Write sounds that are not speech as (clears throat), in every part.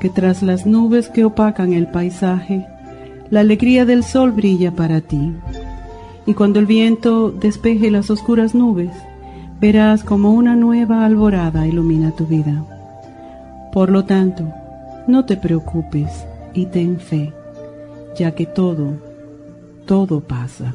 que tras las nubes que opacan el paisaje, la alegría del sol brilla para ti. Y cuando el viento despeje las oscuras nubes, verás como una nueva alborada ilumina tu vida. Por lo tanto, no te preocupes y ten fe, ya que todo, todo pasa.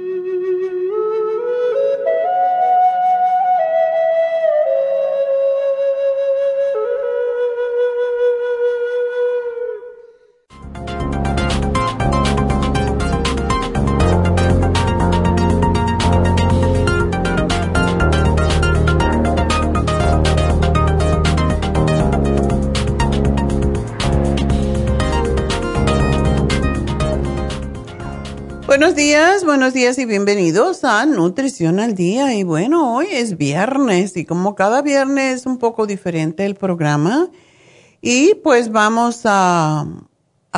Buenos días y bienvenidos a Nutrición al Día. Y bueno, hoy es viernes y como cada viernes es un poco diferente el programa. Y pues vamos a,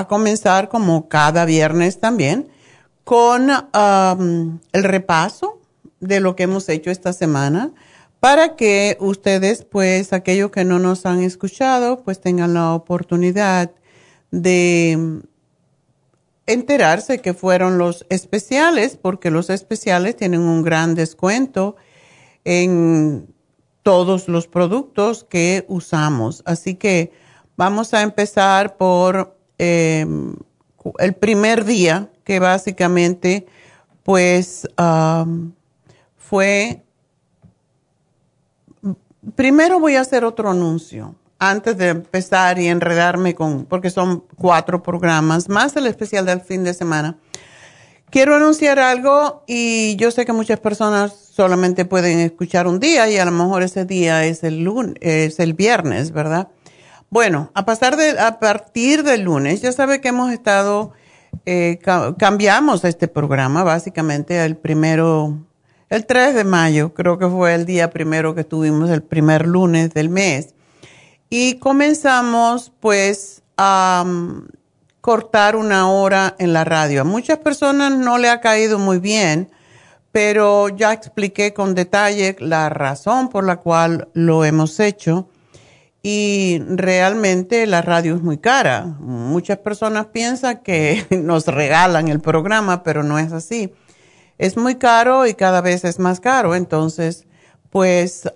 comenzar como cada viernes también con el repaso de lo que hemos hecho esta semana para que ustedes, pues aquellos que no nos han escuchado, pues tengan la oportunidad de enterarse que fueron los especiales, porque los especiales tienen un gran descuento en todos los productos que usamos. Así que vamos a empezar por em, el primer día, que básicamente pues fue... Primero voy a hacer otro anuncio antes de empezar y enredarme con, porque son cuatro programas, más el especial del fin de semana, quiero anunciar algo y yo sé que muchas personas solamente pueden escuchar un día y a lo mejor ese día es el lunes, es el viernes, ¿verdad? Bueno, a, pasar de, a partir del lunes, ya sabe que hemos estado, eh, cambiamos este programa básicamente el primero, el 3 de mayo, creo que fue el día primero que tuvimos el primer lunes del mes. Y comenzamos pues a mm, cortar una hora en la radio. A muchas personas no le ha caído muy bien, pero ya expliqué con detalle la razón por la cual lo hemos hecho y realmente la radio es muy cara. Muchas personas piensan que (laughs) nos regalan el programa, pero no es así. Es muy caro y cada vez es más caro. Entonces, pues,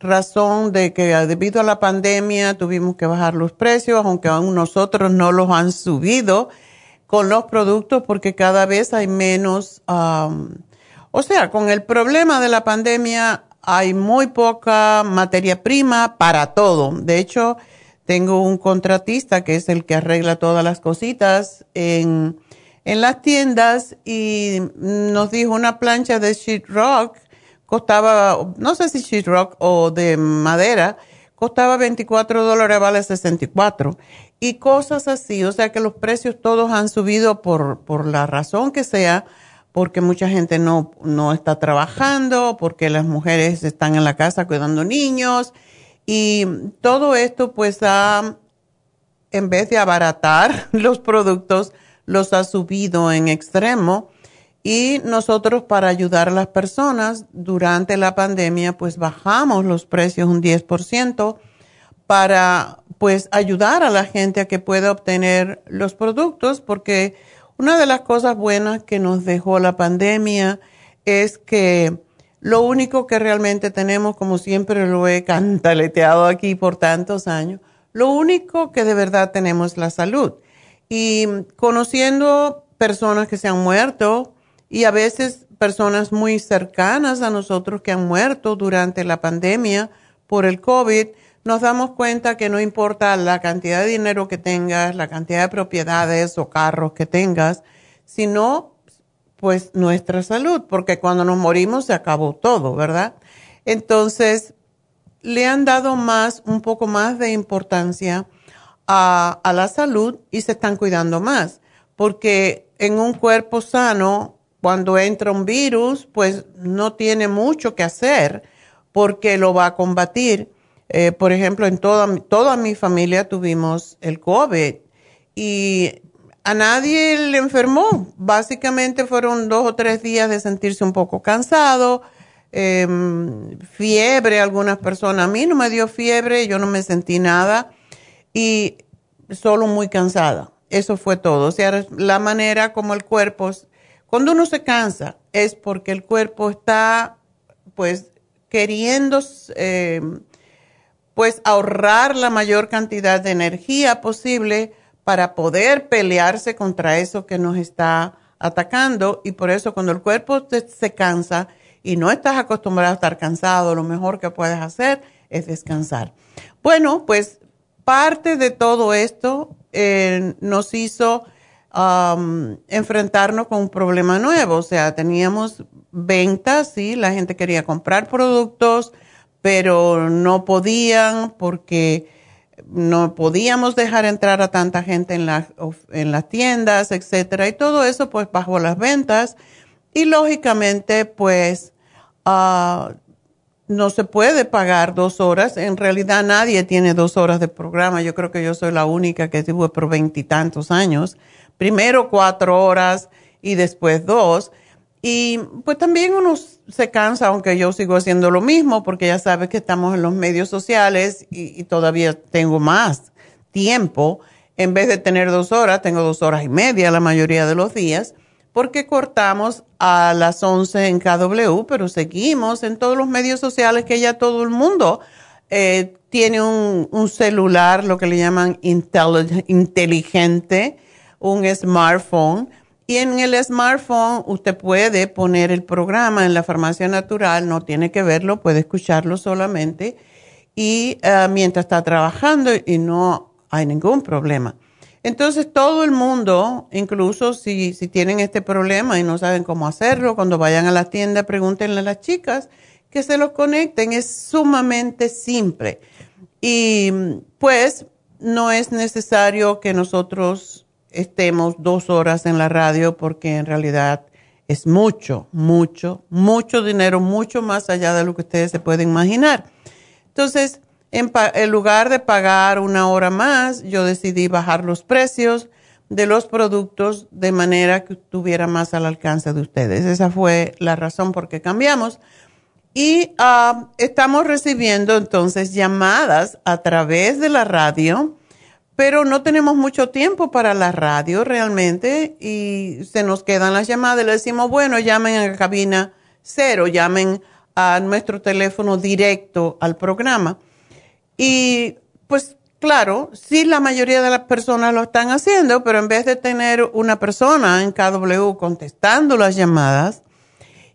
razón de que debido a la pandemia tuvimos que bajar los precios, aunque aún nosotros no los han subido con los productos porque cada vez hay menos, o sea, con el problema de la pandemia hay muy poca materia prima para todo. De hecho, tengo un contratista que es el que arregla todas las cositas en, en las tiendas y nos dijo una plancha de sheetrock costaba, no sé si sheetrock o de madera, costaba 24 dólares, vale 64. Y cosas así, o sea que los precios todos han subido por, por la razón que sea porque mucha gente no, no está trabajando, porque las mujeres están en la casa cuidando niños y todo esto pues ha, en vez de abaratar (laughs) los productos, los ha subido en extremo y nosotros para ayudar a las personas durante la pandemia pues bajamos los precios un 10% para pues ayudar a la gente a que pueda obtener los productos porque una de las cosas buenas que nos dejó la pandemia es que lo único que realmente tenemos, como siempre lo he cantaleteado aquí por tantos años, lo único que de verdad tenemos es la salud. Y conociendo personas que se han muerto y a veces personas muy cercanas a nosotros que han muerto durante la pandemia por el COVID, nos damos cuenta que no importa la cantidad de dinero que tengas, la cantidad de propiedades o carros que tengas, sino pues nuestra salud, porque cuando nos morimos se acabó todo, ¿verdad? Entonces, le han dado más, un poco más de importancia a, la salud y se están cuidando más, porque en un cuerpo sano, cuando entra un virus, pues no tiene mucho que hacer porque lo va a combatir eh, por ejemplo, en toda, toda mi familia tuvimos el COVID y a nadie le enfermó. Básicamente fueron dos o tres días de sentirse un poco cansado, em, fiebre algunas personas. A mí no me dio fiebre, yo no me sentí nada y solo muy cansada. Eso fue todo. O sea, la manera como el cuerpo, cuando uno se cansa, es porque el cuerpo está, pues, queriendo eh, pues ahorrar la mayor cantidad de energía posible para poder pelearse contra eso que nos está atacando y por eso cuando el cuerpo se cansa y no estás acostumbrado a estar cansado, lo mejor que puedes hacer es descansar. Bueno, pues parte de todo esto eh, nos hizo um, enfrentarnos con un problema nuevo, o sea, teníamos ventas, sí, la gente quería comprar productos, pero no podían porque no podíamos dejar entrar a tanta gente en, en las tiendas, etcétera, y todo eso pues bajó las ventas y lógicamente pues ah, no se puede pagar dos horas. En realidad nadie tiene dos horas de programa. Yo creo que yo soy la única que tuve por veintitantos años. Primero cuatro horas y después dos. Y pues también uno se cansa, aunque yo sigo haciendo lo mismo, porque ya sabes que estamos en los medios sociales y, todavía tengo más tiempo. En vez de tener dos horas, tengo dos horas y media la mayoría de los días, porque cortamos a las 11 en KW, pero seguimos en todos los medios sociales que ya todo el mundo eh, tiene un, un, celular, lo que le llaman inteligente, un smartphone y en el smartphone usted puede poner el programa en la farmacia natural, no tiene que verlo, puede escucharlo solamente y eh, mientras está trabajando y no hay ningún problema. Entonces todo el mundo, incluso si, si tienen este problema y no saben cómo hacerlo, cuando vayan a la tienda pregúntenle a las chicas que se los conecten, es sumamente simple. Y pues no es necesario que nosotros estemos dos horas en la radio porque en realidad es mucho, mucho, mucho dinero, mucho más allá de lo que ustedes se pueden imaginar. Entonces, en, lugar de pagar una hora más, yo decidí bajar los precios de los productos de manera que estuviera más al alcance de ustedes. Esa fue la razón por qué cambiamos. Y ah, estamos recibiendo entonces llamadas a través de la radio pero no tenemos mucho tiempo para la radio realmente y se nos quedan las llamadas. Le decimos, bueno, llamen a la cabina cero, llamen a nuestro teléfono directo al programa. Y pues claro, sí la mayoría de las personas lo están haciendo, pero en vez de tener una persona en KW contestando las llamadas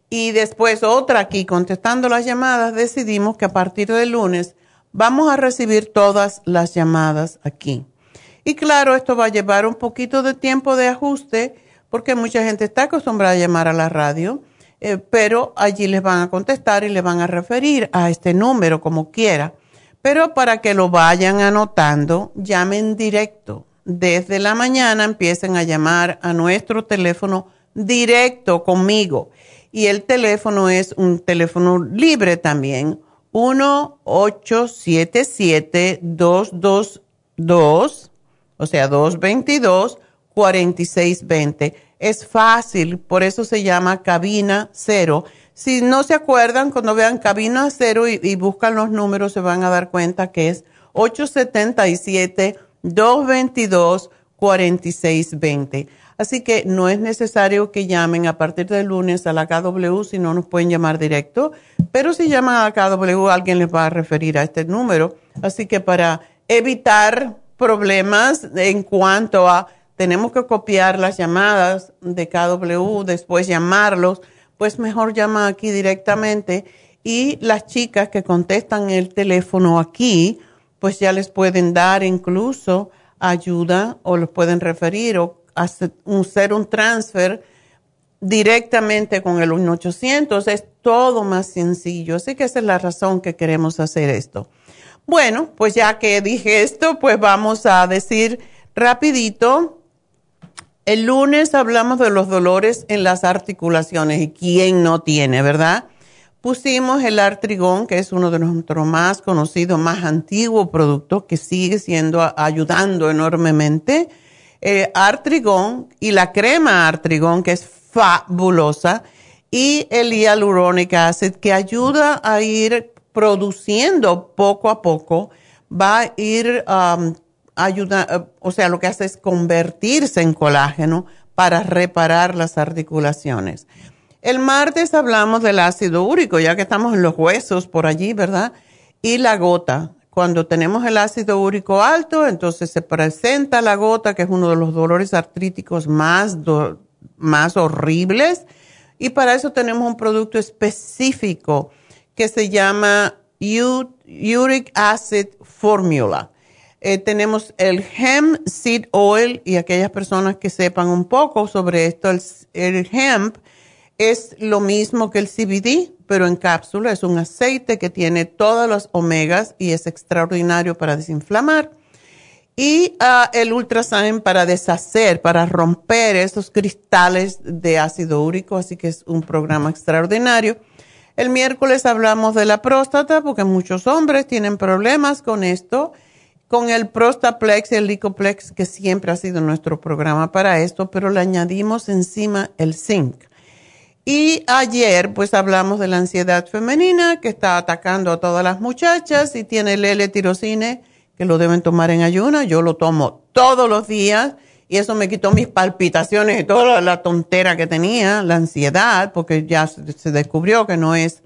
y después otra aquí contestando las llamadas, decidimos que a partir del lunes vamos a recibir todas las llamadas aquí. Y claro, esto va a llevar un poquito de tiempo de ajuste porque mucha gente está acostumbrada a llamar a la radio, eh, pero allí les van a contestar y les van a referir a este número como quiera. Pero para que lo vayan anotando, llamen directo. Desde la mañana empiecen a llamar a nuestro teléfono directo conmigo. Y el teléfono es un teléfono libre también. 1-877-222 o sea, 222-4620. Es fácil, por eso se llama cabina cero. Si no se acuerdan, cuando vean cabina cero y, buscan los números, se van a dar cuenta que es 877-222-4620. Así que no es necesario que llamen a partir del lunes a la KW, si no nos pueden llamar directo. Pero si llaman a la KW, alguien les va a referir a este número. Así que para evitar problemas en cuanto a tenemos que copiar las llamadas de KW, después llamarlos, pues mejor llama aquí directamente y las chicas que contestan el teléfono aquí, pues ya les pueden dar incluso ayuda o los pueden referir o hacer un, un transfer directamente con el 1800. Es todo más sencillo. Así que esa es la razón que queremos hacer esto. Bueno, pues ya que dije esto, pues vamos a decir rapidito. El lunes hablamos de los dolores en las articulaciones y quién no tiene, ¿verdad? Pusimos el artrigón, que es uno de nuestros más conocidos, más antiguos productos, que sigue siendo ayudando enormemente. Eh, artrigón y la crema artrigón, que es fabulosa, y el hyaluronic acid, que ayuda a ir produciendo poco a poco, va a ir um, ayudando, o sea, lo que hace es convertirse en colágeno para reparar las articulaciones. El martes hablamos del ácido úrico, ya que estamos en los huesos por allí, ¿verdad? Y la gota. Cuando tenemos el ácido úrico alto, entonces se presenta la gota, que es uno de los dolores artríticos más, más horribles. Y para eso tenemos un producto específico que se llama Uric Acid Formula. Eh, tenemos el hemp seed oil y aquellas personas que sepan un poco sobre esto, el, hemp es lo mismo que el CBD, pero en cápsula. Es un aceite que tiene todas las omegas y es extraordinario para desinflamar. Y uh, el ultrasign para deshacer, para romper esos cristales de ácido úrico. Así que es un programa extraordinario. El miércoles hablamos de la próstata porque muchos hombres tienen problemas con esto, con el Prostaplex y el Licoplex, que siempre ha sido nuestro programa para esto, pero le añadimos encima el zinc. Y ayer pues hablamos de la ansiedad femenina que está atacando a todas las muchachas y tiene el L-tirocine que lo deben tomar en ayuna. Yo lo tomo todos los días y eso me quitó mis palpitaciones y toda la, tontera que tenía, la ansiedad, porque ya se, descubrió que no es,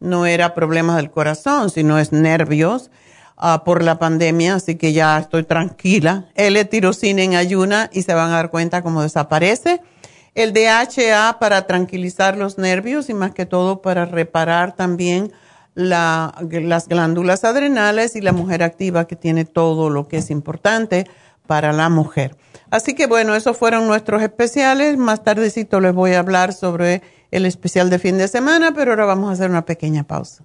no era problemas del corazón, sino es nervios ah, por la pandemia, así que ya estoy tranquila. L-tirocina en ayuna y se van a dar cuenta cómo desaparece. El DHA para tranquilizar los nervios y más que todo para reparar también las glándulas adrenales y la mujer activa que tiene todo lo que es importante para la mujer. Así que bueno, esos fueron nuestros especiales. Más tardecito les voy a hablar sobre el especial de fin de semana, pero ahora vamos a hacer una pequeña pausa.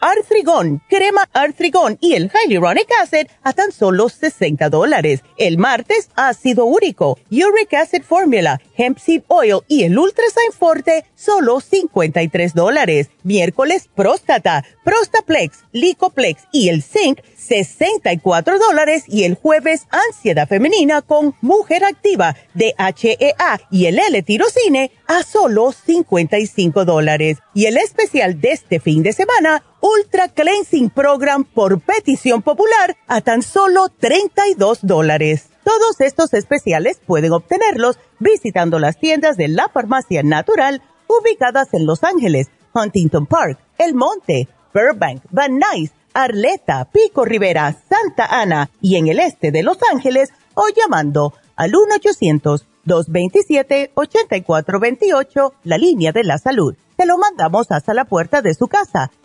Artrigón, crema Artrigón y el Hyaluronic Acid a tan solo 60 dólares. El martes, ácido úrico, Uric Acid Formula, Hemp Seed Oil y el Ultrasign Forte, solo 53 dólares. Miércoles, próstata, Prostaplex, Licoplex y el Zinc, 64 dólares y el jueves ansiedad femenina con mujer activa DHEA y el L-tirocine a solo 55 dólares. Y el especial de este fin de semana, Ultra Cleansing Program por petición popular a tan solo 32 dólares. Todos estos especiales pueden obtenerlos visitando las tiendas de la farmacia natural ubicadas en Los Ángeles, Huntington Park, El Monte, Burbank, Van Nuys, Arleta, Pico Rivera, Santa Ana y en el este de Los Ángeles o llamando al 1-800-227-8428, la línea de la salud. Te lo mandamos hasta la puerta de su casa.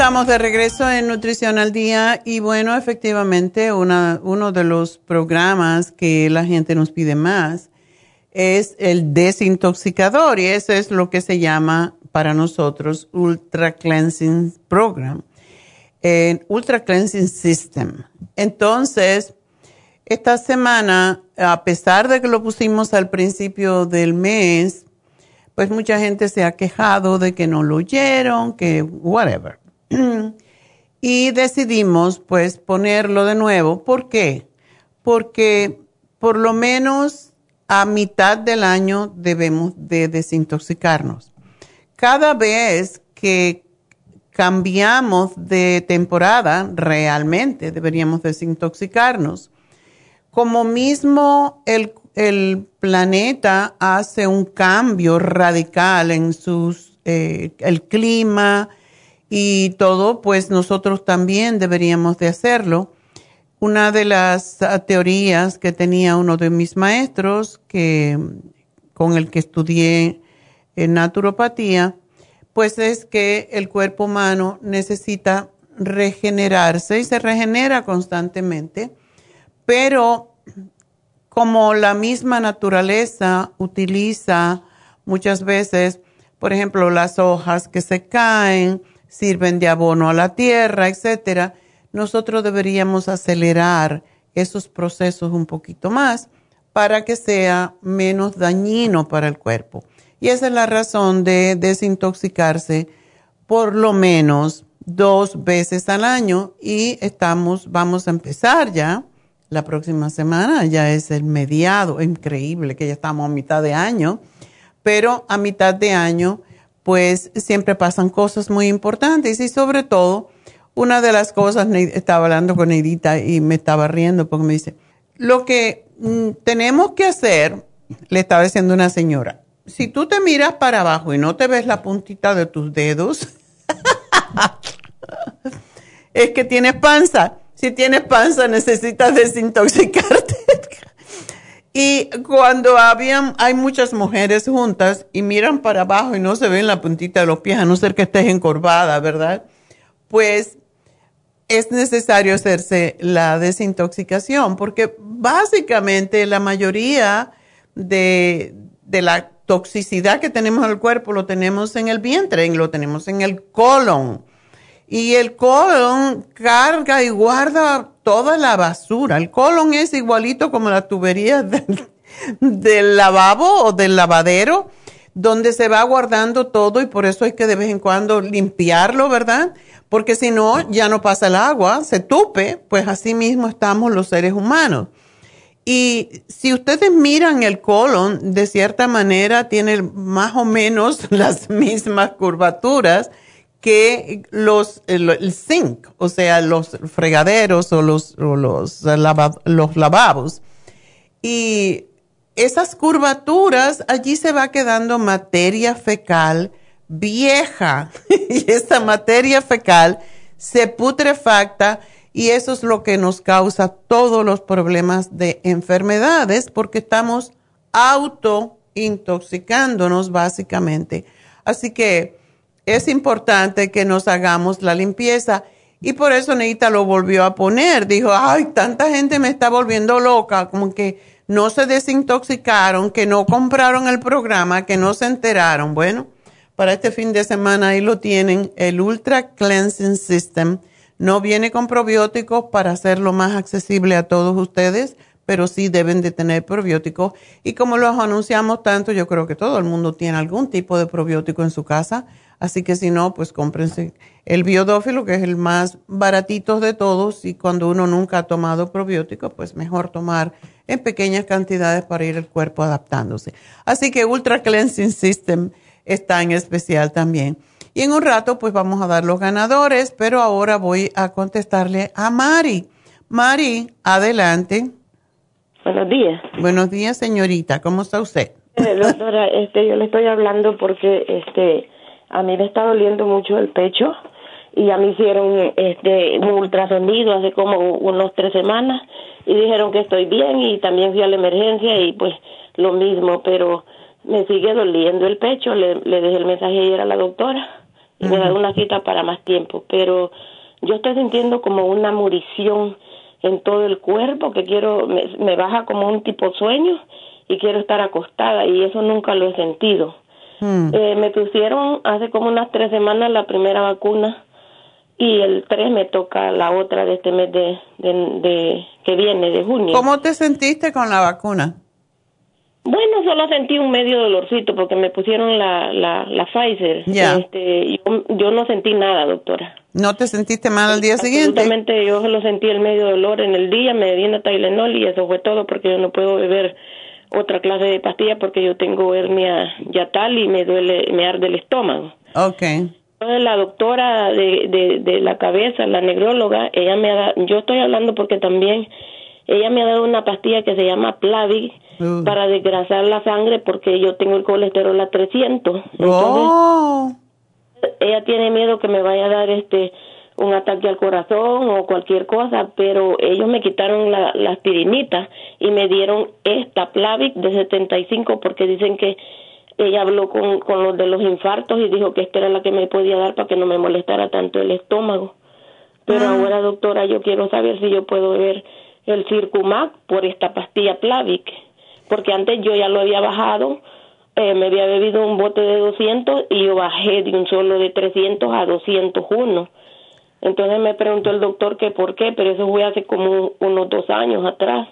Estamos de regreso en Nutrición al Día y bueno, efectivamente uno de los programas que la gente nos pide más es el desintoxicador y eso es lo que se llama para nosotros Ultra Cleansing Program, Ultra Cleansing System. Entonces, esta semana, a pesar de que lo pusimos al principio del mes, pues mucha gente se ha quejado de que no lo oyeron, que whatever. (clears throat) y decidimos pues ponerlo de nuevo. ¿Por qué? Porque por lo menos a mitad del año debemos de desintoxicarnos. Cada vez que cambiamos de temporada, realmente deberíamos desintoxicarnos. Como mismo el, el planeta hace un cambio radical en sus, eh, el clima, y todo, pues nosotros también deberíamos de hacerlo. una de las ah, teorías que tenía uno de mis maestros que, con el que estudié en naturopatía, pues es que el cuerpo humano necesita regenerarse y se regenera constantemente, pero como la misma naturaleza utiliza muchas veces, por ejemplo, las hojas que se caen, sirven de abono a la tierra, etcétera, nosotros deberíamos acelerar esos procesos un poquito más para que sea menos dañino para el cuerpo. Y esa es la razón de desintoxicarse por lo menos dos veces al año y estamos, vamos a empezar ya la próxima semana, ya es el mediado, increíble que ya estamos a mitad de año, pero a mitad de año pues siempre pasan cosas muy importantes y sobre todo una de las cosas, estaba hablando con Edita y me estaba riendo porque me dice, lo que mm, tenemos que hacer, le estaba diciendo una señora, si tú te miras para abajo y no te ves la puntita de tus dedos, (laughs) es que tienes panza. Si tienes panza necesitas desintoxicarte. Y cuando habían, hay muchas mujeres juntas y miran para abajo y no se ven la puntita de los pies, a no ser que estés encorvada, ¿verdad? Pues es necesario hacerse la desintoxicación porque básicamente la mayoría de, de la toxicidad que tenemos en el cuerpo lo tenemos en el vientre, lo tenemos en el colon. Y el colon carga y guarda toda la basura. El colon es igualito como la tubería (laughs) del, del lavabo o del lavadero, donde se va guardando todo y por eso hay que de vez en cuando limpiarlo, ¿verdad? Porque si no, ya no pasa el agua, se tupe, pues así mismo estamos los seres humanos. Y si ustedes miran el colon, de cierta manera tiene más o menos (laughs) las mismas curvaturas que los, el, zinc, o sea, los fregaderos o los, los, los lavabos. Y esas curvaturas, allí se va quedando materia fecal vieja. (laughs) y esa materia fecal se putrefacta y eso es lo que nos causa todos los problemas de enfermedades porque estamos auto intoxicándonos básicamente. Así que es importante que nos hagamos la limpieza y por eso Neita lo volvió a poner. Dijo, ay, tanta gente me está volviendo loca, como que no se desintoxicaron, que no compraron el programa, que no se enteraron. Bueno, para este fin de semana ahí lo tienen, el Ultra Cleansing System no viene con probióticos para hacerlo más accesible a todos ustedes, pero sí deben de tener probióticos. Y como los anunciamos tanto, yo creo que todo el mundo tiene algún tipo de probiótico en su casa. Así que si no, pues cómprense el biodófilo, que es el más baratito de todos. Y cuando uno nunca ha tomado probiótico, pues mejor tomar en pequeñas cantidades para ir el cuerpo adaptándose. Así que Ultra Cleansing System está en especial también. Y en un rato pues vamos a dar los ganadores, pero ahora voy a contestarle a Mari. Mari, adelante. Buenos días. Buenos días, señorita. ¿Cómo está usted? Eh, doctora, este, yo le estoy hablando porque este, a mí me está doliendo mucho el pecho y a mí hicieron este, un ultrasonido hace como unos tres semanas y dijeron que estoy bien y también fui a la emergencia y pues lo mismo, pero me sigue doliendo el pecho. Le, le dejé el mensaje ayer a la doctora y me da una cita para más tiempo, pero yo estoy sintiendo como una murición en todo el cuerpo que quiero, me, baja como un tipo sueño y quiero estar acostada y eso nunca lo he sentido. Mm. Eh, me pusieron hace como unas tres semanas la primera vacuna y el tres me toca la otra de este mes de, de que viene, de junio. ¿Cómo te sentiste con la vacuna? Bueno, solo sentí un medio dolorcito porque me pusieron la, la, la Pfizer. Ya. Este, yo, yo, no sentí nada, doctora. ¿No te sentiste mal al día siguiente? Absolutamente, yo solo sentí el medio dolor en el día, me di una Tylenol y eso fue todo porque yo no puedo beber otra clase de pastilla porque yo tengo hernia yatal y me duele, me arde el estómago. Okay. Entonces la doctora de, de, de la cabeza, la negróloga, ella me ha yo estoy hablando porque también ella me ha dado una pastilla que se llama Plavix uh. para desgrasar la sangre porque yo tengo el colesterol a 300. Entonces, ella tiene miedo que me vaya a dar este un ataque al corazón o cualquier cosa, pero ellos me quitaron la, la aspirinita y me dieron esta Plavix de 75 porque dicen que ella habló con, con los de los infartos y dijo que esta era la que me podía dar para que no me molestara tanto el estómago. Pero Ah. ahora, doctora, yo quiero saber si yo puedo beber el Circumac por esta pastilla Plavix, porque antes yo ya lo había bajado, eh, me había bebido un bote de 200 y yo bajé de un solo de 300 a 201. Entonces me preguntó el doctor que por qué, pero eso fue hace como unos dos años atrás.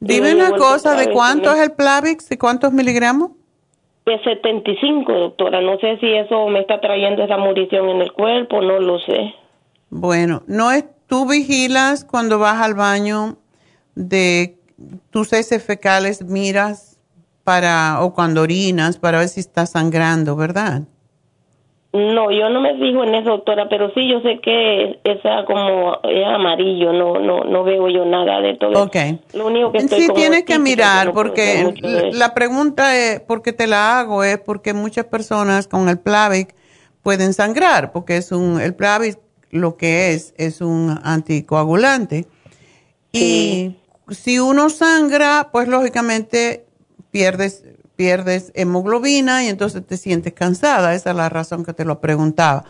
Y Dime una cosa, ¿de cuánto es el Plavix? ¿De cuántos miligramos? De 75, doctora. No sé si eso me está trayendo esa murición en el cuerpo, no lo sé. Bueno, no es, tú vigilas cuando vas al baño de tus heces fecales, miras para, o cuando orinas, para ver si está sangrando, ¿verdad? No, yo no me fijo en eso, doctora, pero sí yo sé que esa como es amarillo, no no no veo yo nada de todo. Ok. Lo único que estoy Sí, tienes que mirar, no porque la pregunta es, porque te la hago, es porque muchas personas con el Plavix pueden sangrar, porque es un, el Plavix lo que es, es un anticoagulante. Y si uno sangra, pues lógicamente pierdes, pierdes hemoglobina y entonces te sientes cansada. Esa es la razón que te lo preguntaba.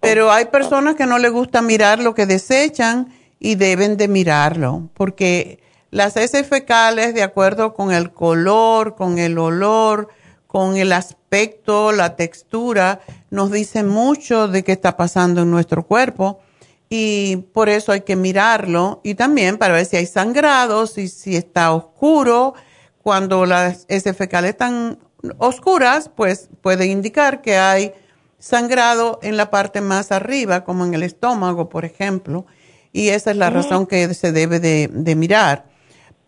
Pero hay personas que no les gusta mirar lo que desechan y deben de mirarlo, porque las heces fecales, de acuerdo con el color, con el olor, con el aspecto, la textura, nos dicen mucho de qué está pasando en nuestro cuerpo y por eso hay que mirarlo y también para ver si hay sangrados y si está oscuro. Cuando las heces fecales están oscuras, pues puede indicar que hay sangrado en la parte más arriba, como en el estómago, por ejemplo, y esa es la razón que se debe de, de mirar.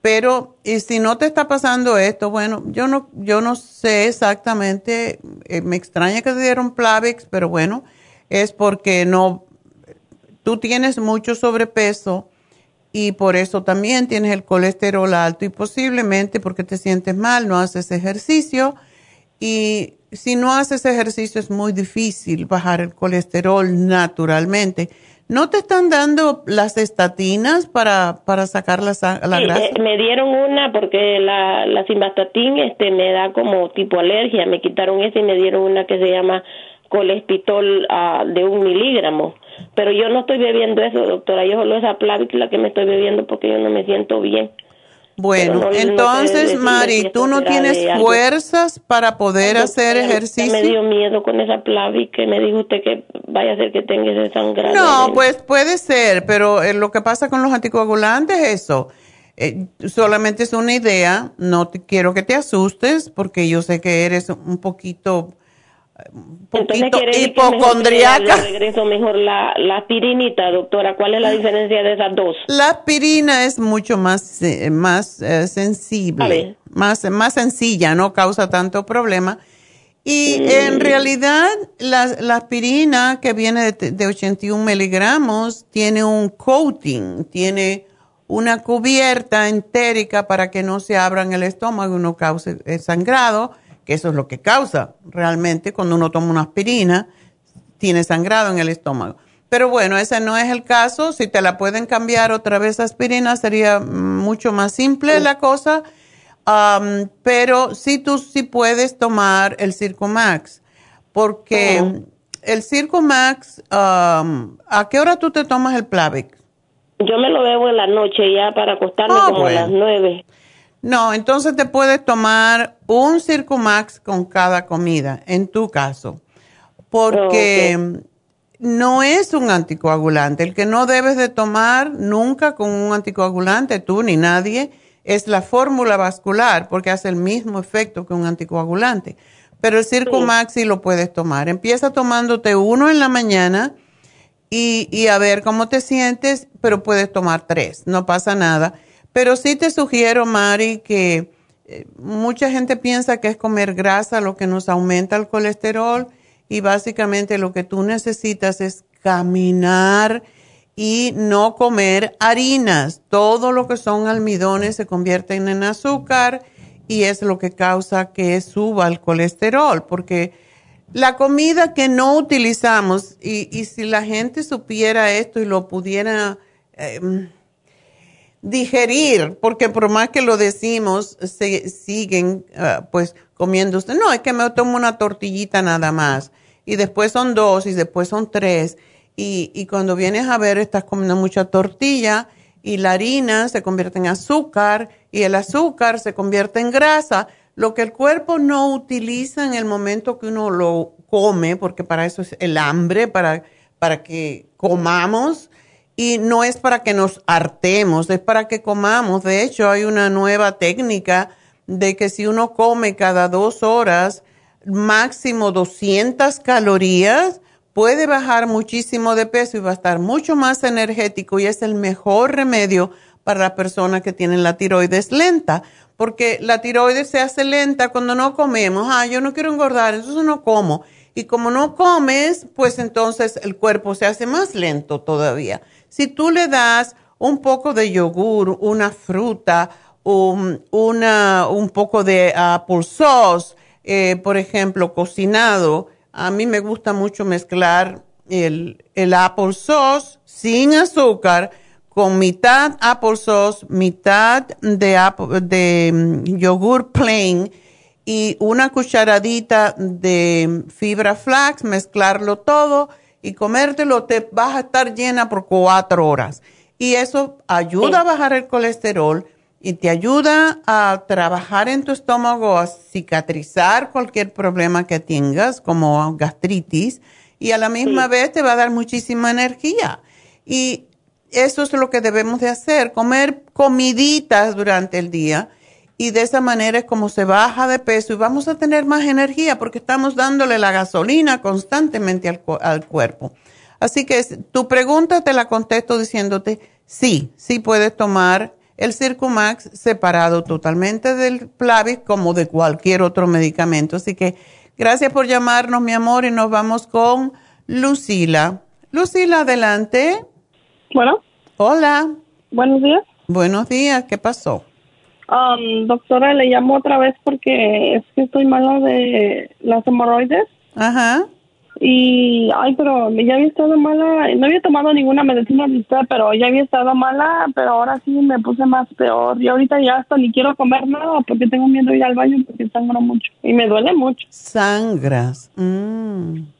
Pero y si no te está pasando esto, bueno, yo no, yo no sé exactamente, eh, me extraña que te dieron Plavix, pero bueno, es porque no, tú tienes mucho sobrepeso y por eso también tienes el colesterol alto y posiblemente porque te sientes mal, no haces ejercicio y si no haces ejercicio es muy difícil bajar el colesterol naturalmente. ¿No te están dando las estatinas para, para sacar la, la Sí, grasa? eh, me dieron una porque la, la simvastatin este, me da como tipo alergia. Me quitaron esa y me dieron una que se llama colestitol ah, de un miligramo. Pero yo no estoy bebiendo eso, doctora. Yo solo esa Plavix la que me estoy bebiendo porque yo no me siento bien. Bueno, no- entonces, Mari, tú no tienes fuerzas para poder hacer ejercicio. Me dio miedo con esa Plavix que me dijo usted que vaya a ser que tenga ese sangrado. No, pues puede ser, pero eh, lo que pasa con los anticoagulantes es eso. Eh, solamente es una idea, no te quiero que te asustes porque yo sé que eres un poquito, Entonces poquito hipocondriaca. regreso mejor la, la aspirinita, doctora. ¿Cuál es la diferencia de esas dos? La aspirina es mucho más, eh, más eh, sensible, más, más sencilla, no causa tanto problema. Y Mm. en realidad la, la aspirina que viene de, de 81 miligramos tiene un coating, tiene una cubierta entérica para que no se abra en el estómago y no cause el sangrado, que eso es lo que causa realmente cuando uno toma una aspirina, tiene sangrado en el estómago. Pero bueno, ese no es el caso. Si te la pueden cambiar otra vez a aspirina, sería mucho más simple la cosa. Pero sí tú sí puedes tomar el Circumax, porque Oh. el Circumax, am, ¿a qué hora tú te tomas el Plavix? Yo me lo bebo en la noche ya para acostarme Ah, como bueno. a las nueve. No, entonces te puedes tomar un Circumax con cada comida, en tu caso, porque Oh, no es un anticoagulante. El que no debes de tomar nunca con un anticoagulante, tú ni nadie, es la fórmula vascular, porque hace el mismo efecto que un anticoagulante. Pero el Circumax sí lo puedes tomar. Empieza tomándote uno en la mañana y, y a ver cómo te sientes, pero puedes tomar tres, no pasa nada. Pero sí te sugiero, Mari, que eh, mucha gente piensa que es comer grasa lo que nos aumenta el colesterol y básicamente lo que tú necesitas es caminar y no comer harinas. Todo lo que son almidones se convierten en azúcar y es lo que causa que suba el colesterol, porque la comida que no utilizamos, y, y si la gente supiera esto y lo pudiera em, digerir, porque por más que lo decimos, se siguen ah, pues comiendo usted. No, es que me tomo una tortillita nada más. Y después son dos y después son tres. Y, y cuando vienes a ver, estás comiendo mucha tortilla y la harina se convierte en azúcar y el azúcar se convierte en grasa. Lo que el cuerpo no utiliza en el momento que uno lo come, porque para eso es el hambre, para, para que comamos y no es para que nos hartemos, es para que comamos. De hecho, hay una nueva técnica de que si uno come cada dos horas, máximo 200 calorías, puede bajar muchísimo de peso y va a estar mucho más energético y es el mejor remedio para las personas que tienen la tiroides lenta, porque la tiroides se hace lenta cuando no comemos. Ah, yo no quiero engordar, entonces no como. Y como no comes, pues entonces el cuerpo se hace más lento todavía. Si tú le das un poco de yogur, una fruta, un, una, un poco de apple sauce, eh, por ejemplo, cocinado, a mí me gusta mucho mezclar el, el apple sauce sin azúcar con mitad apple sauce, mitad de, de mm, yogur plain y una cucharadita de fibra flax, mezclarlo todo y comértelo, te vas a estar llena por cuatro horas. Y eso ayuda a bajar el colesterol y te ayuda a trabajar en tu estómago, a cicatrizar cualquier problema que tengas, como gastritis, y a la misma vez te va a dar muchísima energía. Y eso es lo que debemos de hacer, comer comiditas durante el día y de esa manera es como se baja de peso y vamos a tener más energía porque estamos dándole la gasolina constantemente al, al cuerpo. Así que tu pregunta te la contesto diciéndote, sí, sí puedes tomar el Circumax separado totalmente del Plavix como de cualquier otro medicamento. Así que gracias por llamarnos, mi amor, y nos vamos con Lucila. Lucila, adelante. Bueno. Hola. Buenos días. Buenos días, ¿qué pasó? Um, doctora, le llamo otra vez porque es que estoy mala de las hemorroides. Ajá. Y, ay, pero ya había estado mala, no había tomado ninguna medicina pero ya había estado mala, pero ahora sí me puse más peor. Y ahorita ya hasta ni quiero comer nada porque tengo miedo de ir al baño porque sangro mucho y me duele mucho. Sangras. Mm.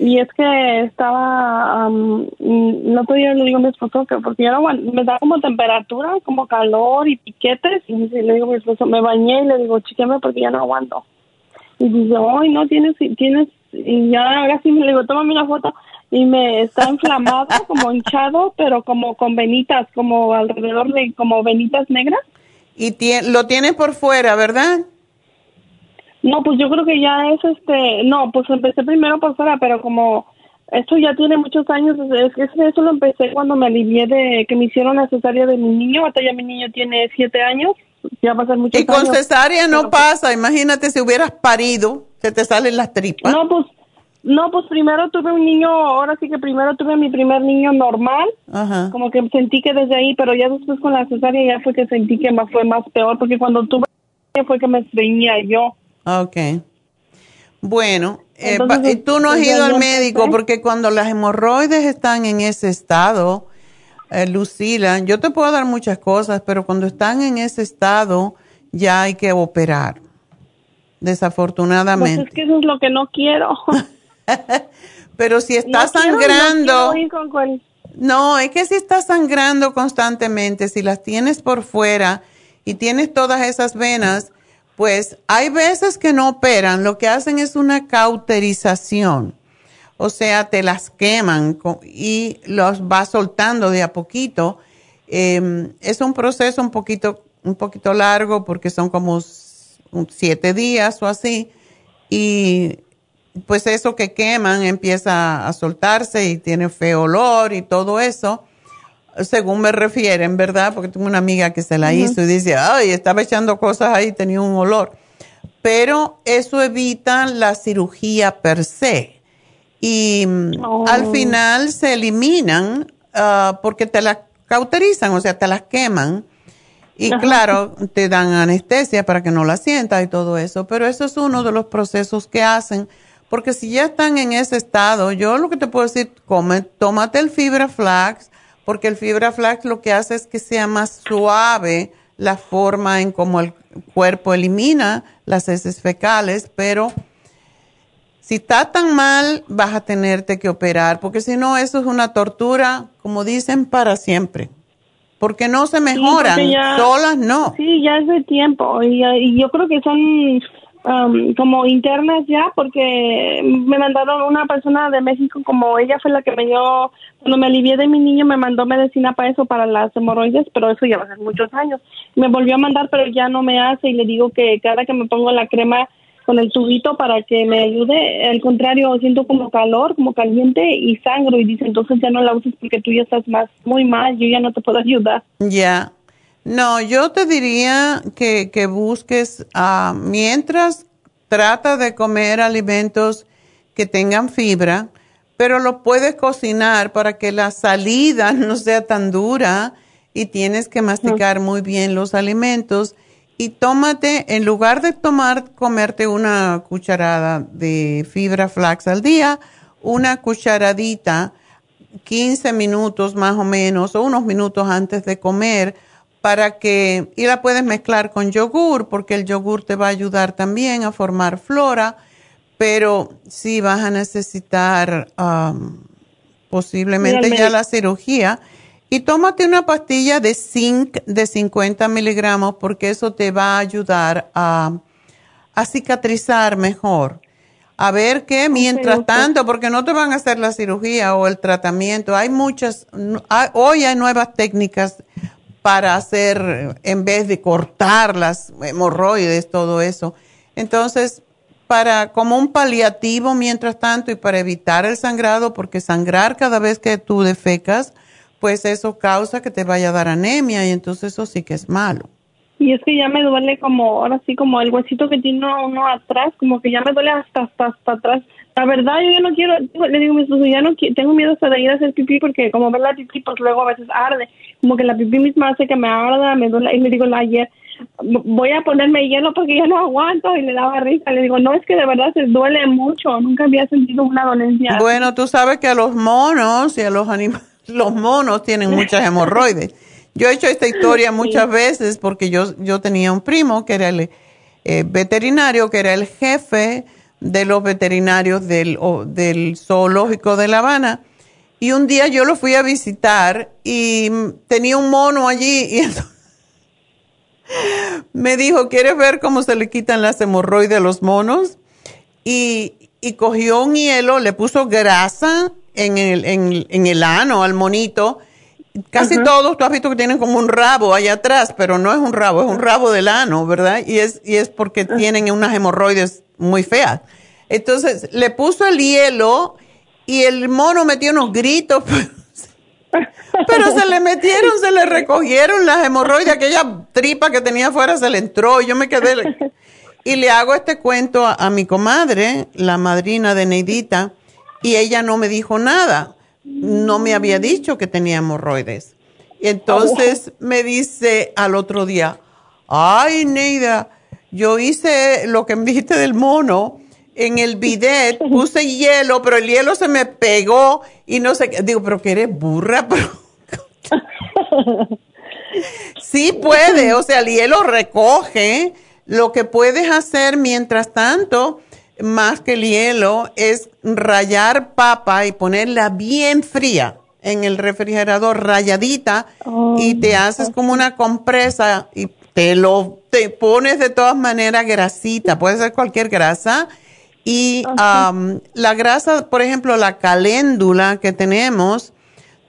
Y es que estaba, no podía le digo a mi esposo que porque yo no, me da como temperatura, como calor y piquetes. Y le digo a mi esposo, me bañé y le digo, chiqueme porque ya no aguanto. Y dice, ay, no, tienes, tienes, y ya ahora sí me le digo, tómame una foto. Y me está inflamado, (laughs) como hinchado, pero como con venitas, como alrededor de, como venitas negras. Y lo tienes por fuera, ¿verdad? No, pues yo creo que ya es este, no, pues empecé primero por fuera, pero como esto ya tiene muchos años, es que eso lo empecé cuando me alivié de que me hicieron la cesárea de mi niño, hasta ya mi niño tiene siete años, ya va a ser muchos años. Y con cesárea no pasa, imagínate si hubieras parido, se te salen las tripas. No, pues, no, pues primero tuve un niño, ahora sí que primero tuve mi primer niño normal, Ajá. como que sentí que desde ahí, pero ya después con la cesárea ya fue que sentí que más fue más peor, porque cuando tuve fue que me estreñía yo. Ok. Bueno, eh, tú no has ido al médico porque cuando las hemorroides están en ese estado, eh, Lucila, yo te puedo dar muchas cosas, pero cuando están en ese estado ya hay que operar. Desafortunadamente. Pues es que eso es lo que no quiero. (laughs) pero si está sangrando. no, es que si está sangrando constantemente, si las tienes por fuera y tienes todas esas venas, pues hay veces que no operan, lo que hacen es una cauterización. O sea, te las queman y los va soltando de a poquito. Em, es un proceso un poquito, un poquito largo porque son como siete días o así. Y pues eso que queman empieza a soltarse y tiene feo olor y todo eso según me refieren, ¿verdad? Porque tengo una amiga que se la hizo y dice, ay, estaba echando cosas ahí, tenía un olor. Pero eso evita la cirugía per se. Y mm, Oh. al final se eliminan ah, porque te las cauterizan, o sea, te las queman. Y claro, te dan anestesia para que no la sientas y todo eso. Pero eso es uno de los procesos que hacen porque si ya están en ese estado, yo lo que te puedo decir, come, tómate el fibra flax, porque el fibra flax lo que hace es que sea más suave la forma en cómo el cuerpo elimina las heces fecales, pero si está tan mal, vas a tenerte que operar, porque si no, eso es una tortura, como dicen, para siempre. Porque no se mejoran, solas no. Sí, ya es de tiempo, y yo creo que son Um, como internas ya porque me mandaron una persona de México como ella fue la que me dio cuando me alivié de mi niño me mandó medicina para eso para las hemorroides pero eso ya va a ser muchos años. Me volvió a mandar pero ya no me hace y le digo que cada que me pongo la crema con el tubito para que me ayude al contrario siento como calor como caliente y sangro y dice entonces ya no la uses porque tú ya estás más muy mal yo ya no te puedo (laughs) ayudar ya no, yo te diría que, que busques, uh, mientras trata de comer alimentos que tengan fibra, pero lo puedes cocinar para que la salida (laughs) no sea tan dura y tienes que masticar muy bien los alimentos. Y tómate, en lugar de tomar, comerte una cucharada de fibra flax al día, una cucharadita, 15 minutos más o menos, o unos minutos antes de comer, para que, y la puedes mezclar con yogur, porque el yogur te va a ayudar también a formar flora, pero sí vas a necesitar um, posiblemente ya la cirugía. Y tómate una pastilla de zinc de 50 miligramos, porque eso te va a ayudar a, a cicatrizar mejor. A ver qué, mientras tanto, porque no te van a hacer la cirugía o el tratamiento, hay muchas, hoy hay nuevas técnicas para hacer, en vez de cortar las hemorroides, todo eso. Entonces, para como un paliativo mientras tanto y para evitar el sangrado, porque sangrar cada vez que tú defecas, pues eso causa que te vaya a dar anemia y entonces eso sí que es malo. Y es que ya me duele como, ahora sí, como el huesito que tiene uno atrás, como que ya me duele hasta, hasta, hasta atrás la verdad yo ya no quiero, le digo a mi esposo, ya no tengo miedo hasta de ir a hacer pipí porque como ver la pipí pues luego a veces arde, como que la pipí misma hace que me arda, me duele y le digo ayer voy a ponerme hielo porque ya no aguanto y le daba risa, le digo no es que de verdad se duele mucho, nunca había sentido una dolencia. Bueno, tú sabes que a los monos y a los animales, (laughs) los monos tienen muchas hemorroides. Yo he hecho esta historia muchas veces porque yo, yo tenía un primo que era el eh, veterinario, que era el jefe de los veterinarios del, del zoológico de La Habana. Y un día yo lo fui a visitar y tenía un mono allí y (laughs) me dijo, ¿quieres ver cómo se le quitan las hemorroides a los monos? Y, cogió un hielo, le puso grasa en el, en, el ano al monito. Casi todos, tú has visto que tienen como un rabo allá atrás, pero no es un rabo, es un rabo del ano, ¿verdad? Y es, y es porque ah. tienen unas hemorroides muy fea. Entonces le puso el hielo y el mono metió unos gritos. Pero se le metieron, se le recogieron las hemorroides, aquella tripa que tenía afuera se le entró. Yo me quedé. Y le hago este cuento a, mi comadre, la madrina de Neidita, y ella no me dijo nada. No me había dicho que tenía hemorroides. Y entonces me dice al otro día: Ay, Neida, yo hice lo que me dijiste del mono. En el bidet (laughs) puse hielo, pero el hielo se me pegó y no sé qué. Digo, pero que eres burra, pero. (laughs) sí puede, o sea, el hielo recoge. Lo que puedes hacer mientras tanto, más que el hielo, es rayar papa y ponerla bien fría en el refrigerador, rayadita, y te oh, haces como una compresa y te lo te pones de todas maneras grasita, puede ser cualquier grasa. Y la grasa, por ejemplo, la caléndula que tenemos,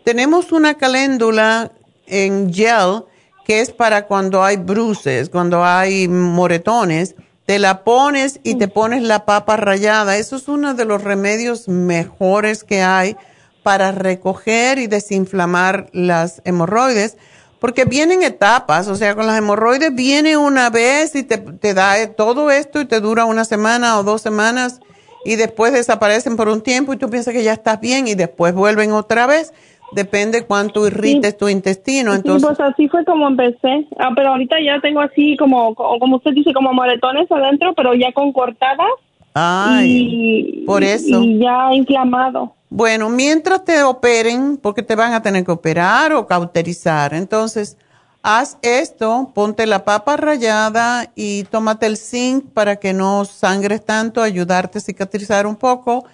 tenemos una caléndula en gel que es para cuando hay bruces, cuando hay moretones. Te la pones y te pones la papa rallada. Eso es uno de los remedios mejores que hay para recoger y desinflamar las hemorroides porque vienen etapas, o sea, con las hemorroides viene una vez y te, te da todo esto y te dura una semana o dos semanas y después desaparecen por un tiempo y tú piensas que ya estás bien y después vuelven otra vez. Depende cuánto irrites tu intestino. Entonces... pues así fue como empecé. Ah, pero ahorita ya tengo así como, como usted dice, como moretones adentro, pero ya con cortadas Ay, por eso. Y ya inflamado. Bueno, mientras te operen, porque te van a tener que operar o cauterizar, entonces haz esto, ponte la papa rallada y tómate el zinc para que no sangres tanto, ayudarte a cicatrizar un poco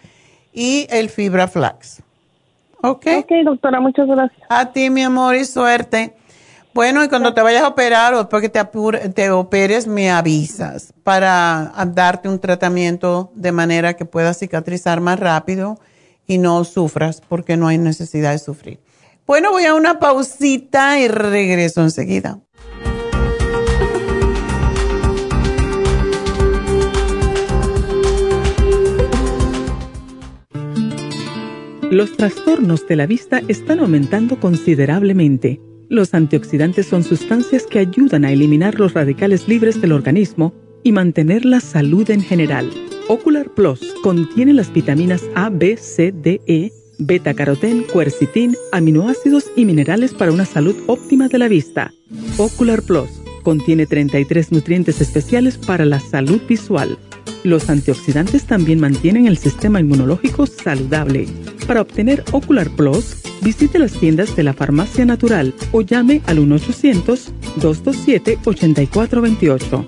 y el fibra flax. ¿Ok? Ok, doctora, muchas gracias. A ti, mi amor, y suerte. Bueno, y cuando te vayas a operar o después que te, te operes, me avisas para darte un tratamiento de manera que puedas cicatrizar más rápido y no sufras porque no hay necesidad de sufrir. Bueno, voy a una pausita y regreso enseguida. Los trastornos de la vista están aumentando considerablemente. Los antioxidantes son sustancias que ayudan a eliminar los radicales libres del organismo y mantener la salud en general. Ocular Plus contiene las vitaminas A, B, C, D, E, beta carotén, cuercitín, aminoácidos y minerales para una salud óptima de la vista. Ocular Plus contiene 33 nutrientes especiales para la salud visual. Los antioxidantes también mantienen el sistema inmunológico saludable. Para obtener Ocular Plus, visite las tiendas de la Farmacia Natural o llame al 1-800-227-8428.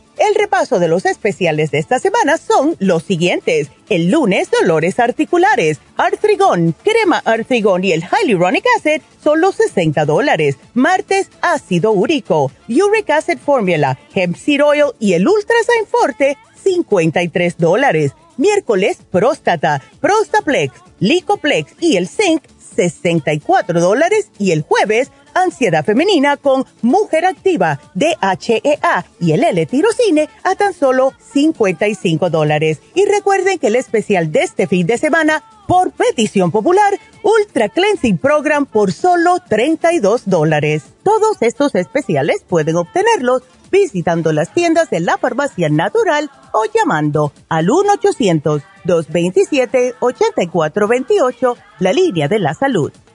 El repaso de los especiales de esta semana son los siguientes. El lunes, dolores articulares, artrigón, crema artrigón y el hyaluronic acid, solo 60 dólares. Martes, ácido úrico, uric acid formula, hemp seed oil y el ultrasign forte, 53 dólares. Miércoles, próstata, Prostaplex, Licoplex y el Zinc, 64 dólares. Y el jueves, ansiedad femenina con Mujer Activa, DHEA y el L-Tirocine a tan solo 55 dólares. Y recuerden que el especial de este fin de semana, por petición popular, Ultra Cleansing Program por solo 32 dólares. Todos estos especiales pueden obtenerlos visitando las tiendas de la farmacia natural o llamando al 1-800-227-8428, la línea de la salud.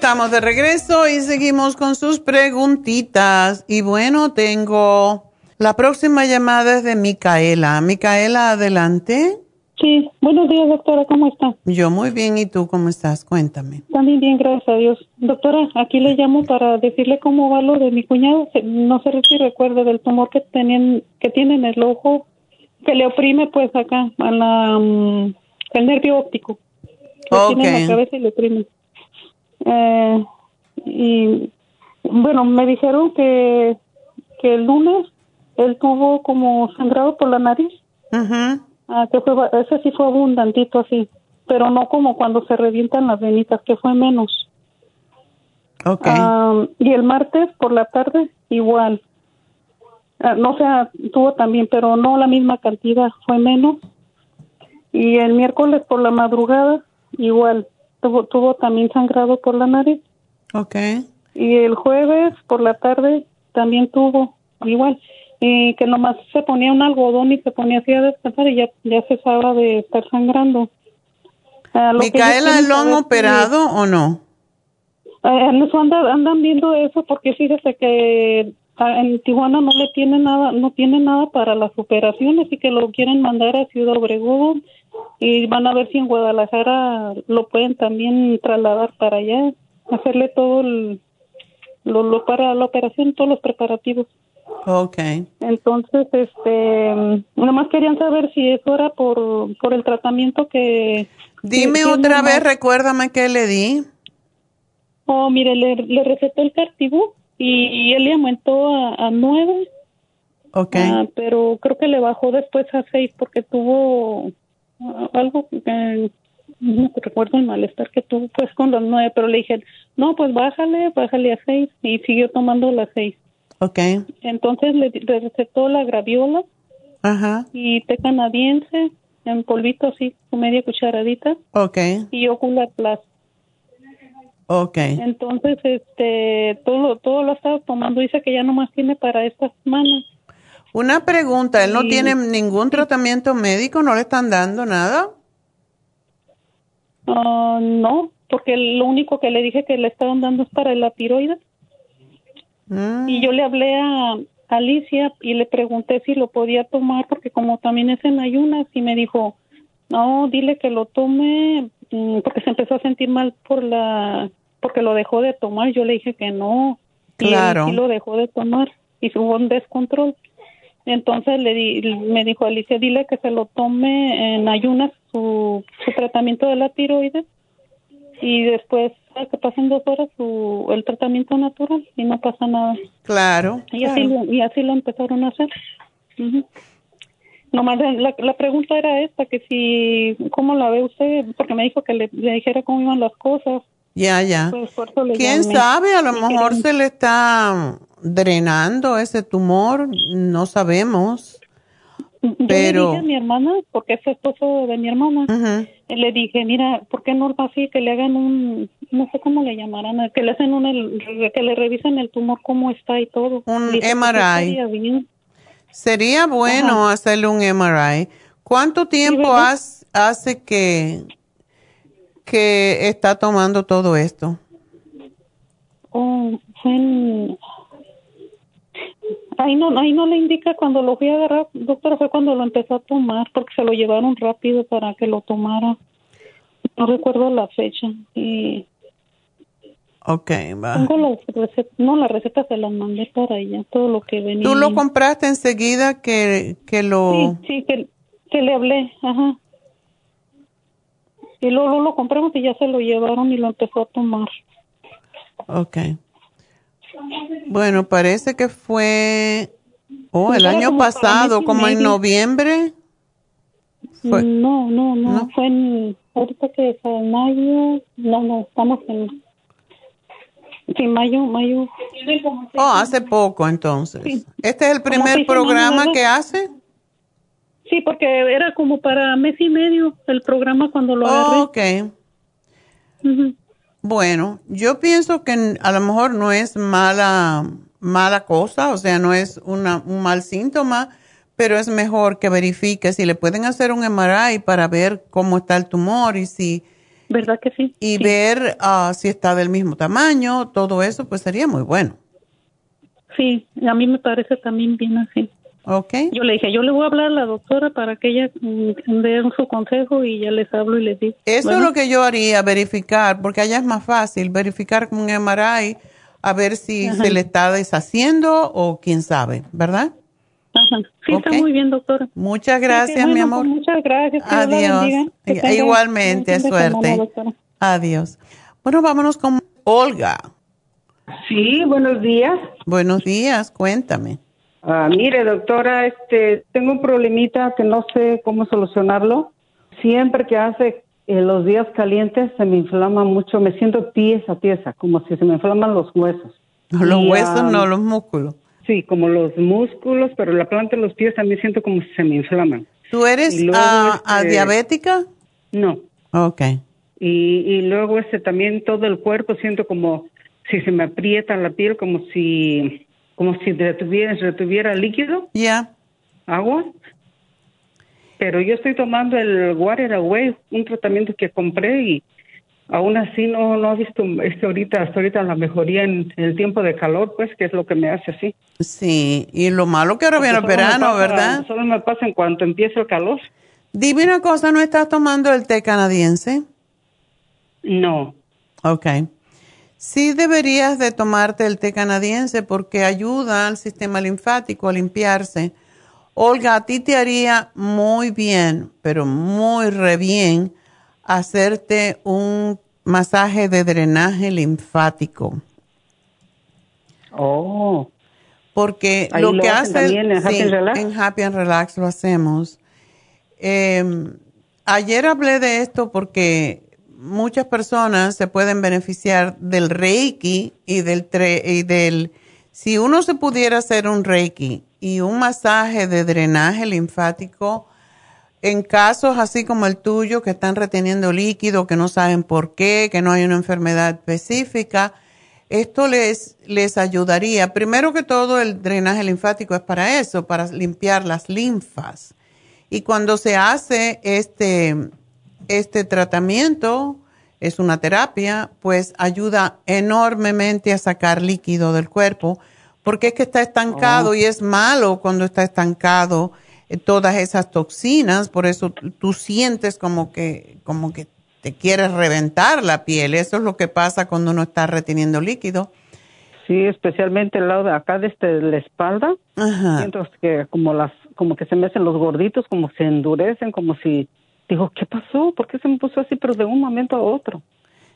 Estamos de regreso y seguimos con sus preguntitas. Y bueno, tengo la próxima llamada es de Micaela. Micaela, adelante. Sí, buenos días, doctora, ¿cómo está? Yo muy bien, ¿y tú cómo estás? Cuéntame. También bien, gracias a Dios. Doctora, aquí le llamo para decirle cómo va lo de mi cuñado. No sé si recuerda del tumor que tenían, que tiene en el ojo, que le oprime pues acá, a la, mm, el nervio óptico. Que tiene en la cabeza y le oprime. Eh, y bueno, me dijeron que, que el lunes él tuvo como sangrado por la nariz. Ah, que fue, ese sí fue abundantito así, pero no como cuando se revientan las venitas, que fue menos. Okay. Ah, y el martes por la tarde igual. Ah, no sé, tuvo también, pero no la misma cantidad, fue menos. Y el miércoles por la madrugada igual tuvo, tuvo también sangrado por la nariz. Ok. Y el jueves por la tarde también tuvo igual. Y que nomás se ponía un algodón y se ponía así a descansar y ya, ya cesaba de estar sangrando. Uh, ¿Micaela lo han operado o no? Uh, andan, andan viendo eso porque fíjese que en Tijuana no le tiene nada, no tiene nada para las operaciones y que lo quieren mandar a Ciudad Obregón y van a ver si en Guadalajara lo pueden también trasladar para allá, hacerle todo lo, para la operación, todos los preparativos. Okay. Entonces, este, nomás querían saber si eso era por, por el tratamiento que... Dime otra vez, recuérdame qué le di. Oh, mire, le, le recetó el cartibú y, él le aumentó a, a nueve Ok. Ah, pero creo que le bajó después a seis porque tuvo algo que no recuerdo el malestar que tuvo pues con las nueve, pero le dije, no, pues bájale, bájale a seis y siguió tomando las seis. Ok. Entonces le, le recetó la graviola Ajá. y té canadiense en polvito así, con media cucharadita Ok. y ocular plus. Ok. Entonces, este, todo, todo lo ha estado tomando. Dice que ya nomás tiene para esta semana. Una pregunta, ¿él no Sí. tiene ningún tratamiento médico? ¿No le están dando nada? Ah, no, porque lo único que le dije que le estaban dando es para la tiroides. Mm, Y yo le hablé a Alicia y le pregunté si lo podía tomar porque como también es en ayunas y me dijo, no, dile que lo tome mm, porque se empezó a sentir mal por la porque lo dejó de tomar. Yo le dije que no. Y él Claro. sí lo dejó de tomar y hubo un descontrol. Entonces le di, me dijo Alicia, dile que se lo tome en ayunas su, su tratamiento de la tiroides y después que pasen dos horas su, el tratamiento natural y no pasa nada. claro. Y así, claro. y así lo empezaron a hacer. Ujú. Nomás la, la pregunta era esta, que si, ¿cómo la ve usted? Porque me dijo que le, le dijera cómo iban las cosas. Ya, ya. Pues ¿Quién llamé. sabe? A lo Y mejor se le está drenando ese tumor, no sabemos. Yo pero- le dije a mi hermana, porque es esposo de mi hermana, Ujú. le dije, mira, ¿por qué no así que le hagan un, no sé cómo le llamarán, que le hacen un, que le revisen el tumor cómo está y todo? Un pues, MRI. Sería bueno hacerle un MRI. ¿Cuánto tiempo hace que, que está tomando todo esto? Oh, fue en- Ahí no, ahí no le indica cuando lo fui a agarrar, doctora, fue cuando lo empezó a tomar, porque se lo llevaron rápido para que lo tomara. No recuerdo la fecha. Y Ok, va. tengo las recetas, no, las recetas se las mandé para ella, todo lo que venía. ¿Tú lo compraste enseguida que, que lo... Sí, sí, que, que le hablé, ajá. Y luego, luego lo compramos y ya se lo llevaron y lo empezó a tomar. Ok. Bueno, parece que fue... Oh, el año pasado, como en noviembre. Fue- No, no, no, ¿No? fue en, ahorita que es en mayo, no, no, estamos en, sí, mayo, mayo. Oh, hace poco entonces. Sí. ¿Este es el primer programa que hace? Sí, porque era como para mes y medio el programa cuando lo agarré. Oh, ok. Ujú. Bueno, yo pienso que a lo mejor no es mala, mala cosa, o sea, no es una, un mal síntoma, pero es mejor que verifique si le pueden hacer un MRI para ver cómo está el tumor y si ¿Verdad que sí? y Sí. ver ah, si está del mismo tamaño, todo eso, pues sería muy bueno. Sí, a mí me parece también bien así. ¿Ok? Yo le dije, yo le voy a hablar a la doctora para que ella mm, dé su consejo y ya les hablo y les digo. Eso es lo que yo haría, verificar, porque allá es más fácil, verificar con un MRI a ver si Ajá. se le está deshaciendo o quién sabe, ¿verdad? Ajá. Sí, está muy bien, doctora. Muchas Sí, gracias, mi amor. pues muchas gracias. Adiós. bendiga. Tenga Igualmente, semana, suerte. Adiós. Bueno, vámonos con Olga. Sí, buenos días. Buenos días, cuéntame. Ah, mire, doctora, este, tengo un problemita que no sé cómo solucionarlo. Siempre que hace eh, los días calientes se me inflama mucho, me siento tiesa, tiesa, como si se me inflaman los huesos. Los Y, huesos, no, los músculos. Sí, como los músculos, pero la planta de los pies también siento como si se me inflaman. ¿Tú eres luego, ah, este, diabética? No. Ok. Y, y luego este también todo el cuerpo siento como si se me aprieta la piel, como si como si retuviera, retuviera líquido. Ya. agua. Pero yo estoy tomando el Water Away, un tratamiento que compré y aún así no no he visto este ahorita hasta ahorita la mejoría en el tiempo de calor, pues que es lo que me hace así. Sí, y lo malo que ahora viene el verano, pasa- ¿verdad? Solo me pasa en cuanto empieza el calor. Dime una cosa, ¿no estás tomando el té canadiense? No. Ok. Sí deberías de tomarte el té canadiense porque ayuda al sistema linfático a limpiarse. Olga, a ti te haría muy bien, pero muy re bien, hacerte un masaje de drenaje linfático. Oh. porque Ahí lo lo que hacen hace también en Happy and Relax. en Happy and Relax lo hacemos. Eh, ayer hablé de esto porque muchas personas se pueden beneficiar del Reiki y del si uno se pudiera hacer un Reiki y un masaje de drenaje linfático en casos así como el tuyo que están reteniendo líquido, que no saben por qué, que no hay una enfermedad específica, esto les, les ayudaría. Primero que todo, el drenaje linfático es para eso, para limpiar las linfas. Y cuando se hace este, este tratamiento, es una terapia, pues ayuda enormemente a sacar líquido del cuerpo, porque es que está estancado Oh. y es malo cuando está estancado eh, todas esas toxinas, por eso tú- sientes como que, como que te quieres reventar la piel. Eso es lo que pasa cuando uno está reteniendo líquido. Sí, especialmente el lado de acá de, este, la espalda. Ajá. Siento que como las, como que se me hacen los gorditos, como se endurecen, como si digo, ¿qué pasó? ¿Por qué se me puso así? Pero de un momento a otro.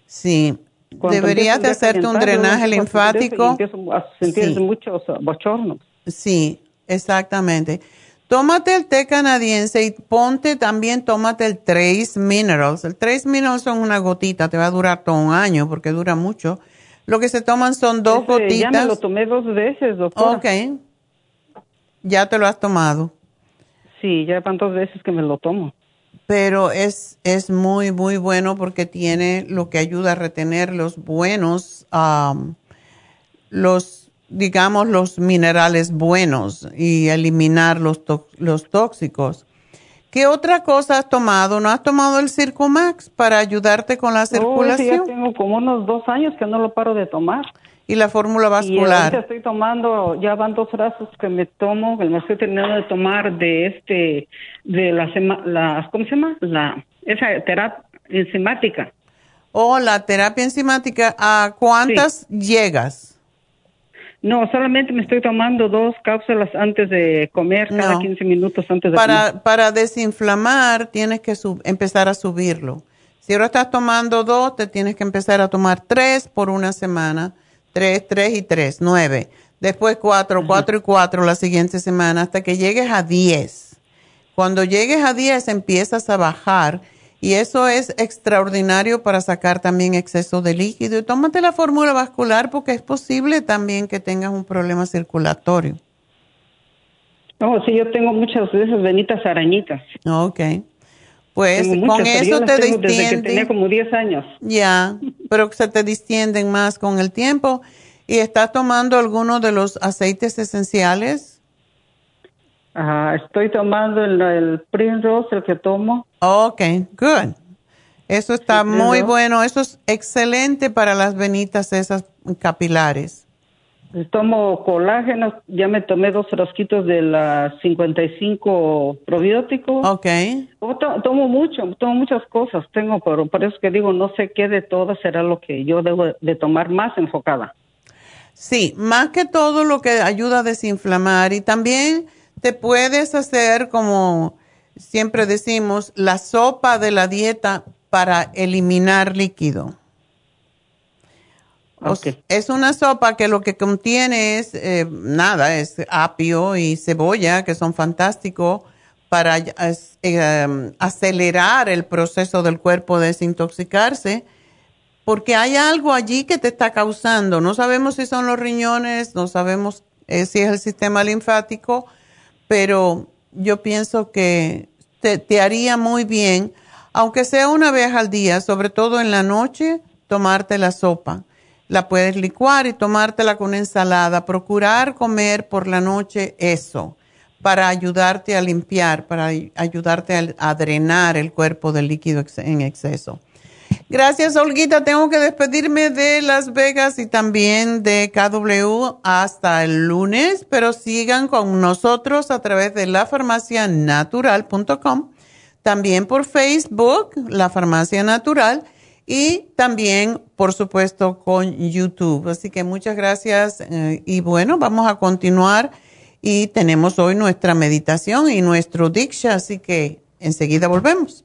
Sí, Cuando deberías de hacerte un drenaje linfático. Empiezo a sentir Sí. muchos bochornos. Sí, exactamente. Tómate el té canadiense y ponte también, tómate el Trace Minerals. El Trace Minerals son una gotita, te va a durar todo un año porque dura mucho. Lo que se toman son dos Ese gotitas. Ya me lo tomé dos veces, doctora. Ok. Ya te lo has tomado. Sí, ya van dos veces que me lo tomo. Pero es, es muy, muy bueno porque tiene lo que ayuda a retener los buenos, am, los, digamos, los minerales buenos y eliminar los, los tóxicos. ¿Qué otra cosa has tomado? ¿No has tomado el Circumax para ayudarte con la Oh, circulación? ya tengo como unos dos años que no lo paro de tomar. Y la fórmula Y vascular. estoy tomando, ya van dos brazos que me tomo, que me estoy terminando de tomar de este, de la, la ¿cómo se llama? La, esa terapia enzimática. O la terapia enzimática, ¿a cuántas llegas? No, solamente me estoy tomando dos cápsulas antes de comer, cada No. 15 minutos antes de comer. Para, para desinflamar tienes que sub- empezar a subirlo. Si ahora estás tomando dos, te tienes que empezar a tomar tres por una semana. Tres, tres y tres, nueve. Después cuatro, cuatro y cuatro la siguiente semana hasta que llegues a diez. Cuando llegues a diez empiezas a bajar y eso es extraordinario para sacar también exceso de líquido. Y tómate la fórmula vascular porque es posible también que tengas un problema circulatorio. No, sí, yo tengo muchas de esas venitas arañitas. Ok. Pues Tengo con eso te tengo Desde que distiende. tenía como 10 años. Ya, pero se te distienden más con el tiempo. ¿Y estás tomando alguno de los aceites esenciales? Ajá, estoy tomando el, el Primrose, el que tomo. Ok, good. Eso está muy ¿no? bueno. Eso es excelente para las venitas esas capilares. Tomo colágeno, ya me tomé dos frasquitos de la 55 probiótico. Ok. Oh, to- tomo mucho, tomo muchas cosas, tengo, pero por eso que digo, no sé qué de todas será lo que yo debo de tomar más enfocada. Sí, más que todo lo que ayuda a desinflamar y también te puedes hacer como siempre decimos, la sopa de la dieta para eliminar líquido. O Ok. s- Es una sopa que lo que contiene es eh, nada, es apio y cebolla, que son fantásticos para eh, acelerar el proceso del cuerpo de desintoxicarse, porque hay algo allí que te está causando. No sabemos si son los riñones, no sabemos eh, si es el sistema linfático, pero yo pienso que te, te haría muy bien, aunque sea una vez al día, sobre todo en la noche, tomarte la sopa. La puedes licuar y tomártela con ensalada. Procurar comer por la noche eso, para ayudarte a limpiar, para ay- ayudarte a, drenar el cuerpo del líquido en exceso. Gracias, Olguita. Tengo que despedirme de Las Vegas y también de KW hasta el lunes, pero sigan con nosotros a través de lafarmacianatural.com, también por Facebook, La Farmacia Natural, y también, por supuesto, con YouTube. Así que muchas gracias eh, y bueno, vamos a continuar y tenemos hoy nuestra meditación y nuestro Diksha, así que enseguida volvemos.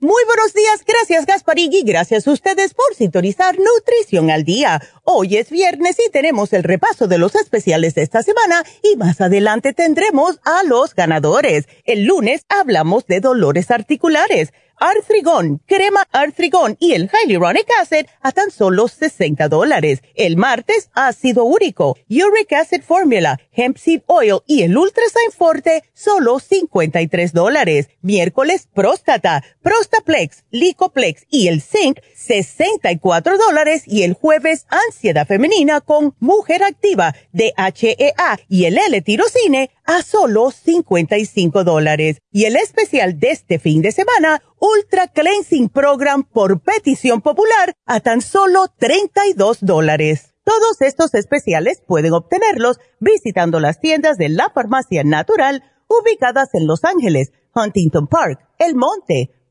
Muy buenos días, gracias Gasparigui, gracias a ustedes por sintonizar Nutrición al Día. Hoy es viernes y tenemos el repaso de los especiales de esta semana y más adelante tendremos a los ganadores. El lunes hablamos de dolores articulares. Artrigón, crema Artrigón y el Hyaluronic Acid a tan solo 60 dólares. El martes, ácido úrico, Uric Acid Formula, Hemp Seed Oil y el Ultrasign Forte, solo 53 dólares. Miércoles, próstata, Prostaplex, Licoplex y el Zinc, 64 dólares. Y el jueves, ansiedad femenina con Mujer Activa, DHEA y el L-Tirocine, a solo 55 dólares. Y el especial de este fin de semana, Ultra Cleansing Program por petición popular, a tan solo 32 dólares. Todos estos especiales pueden obtenerlos visitando las tiendas de la farmacia natural ubicadas en Los Ángeles, Huntington Park, El Monte,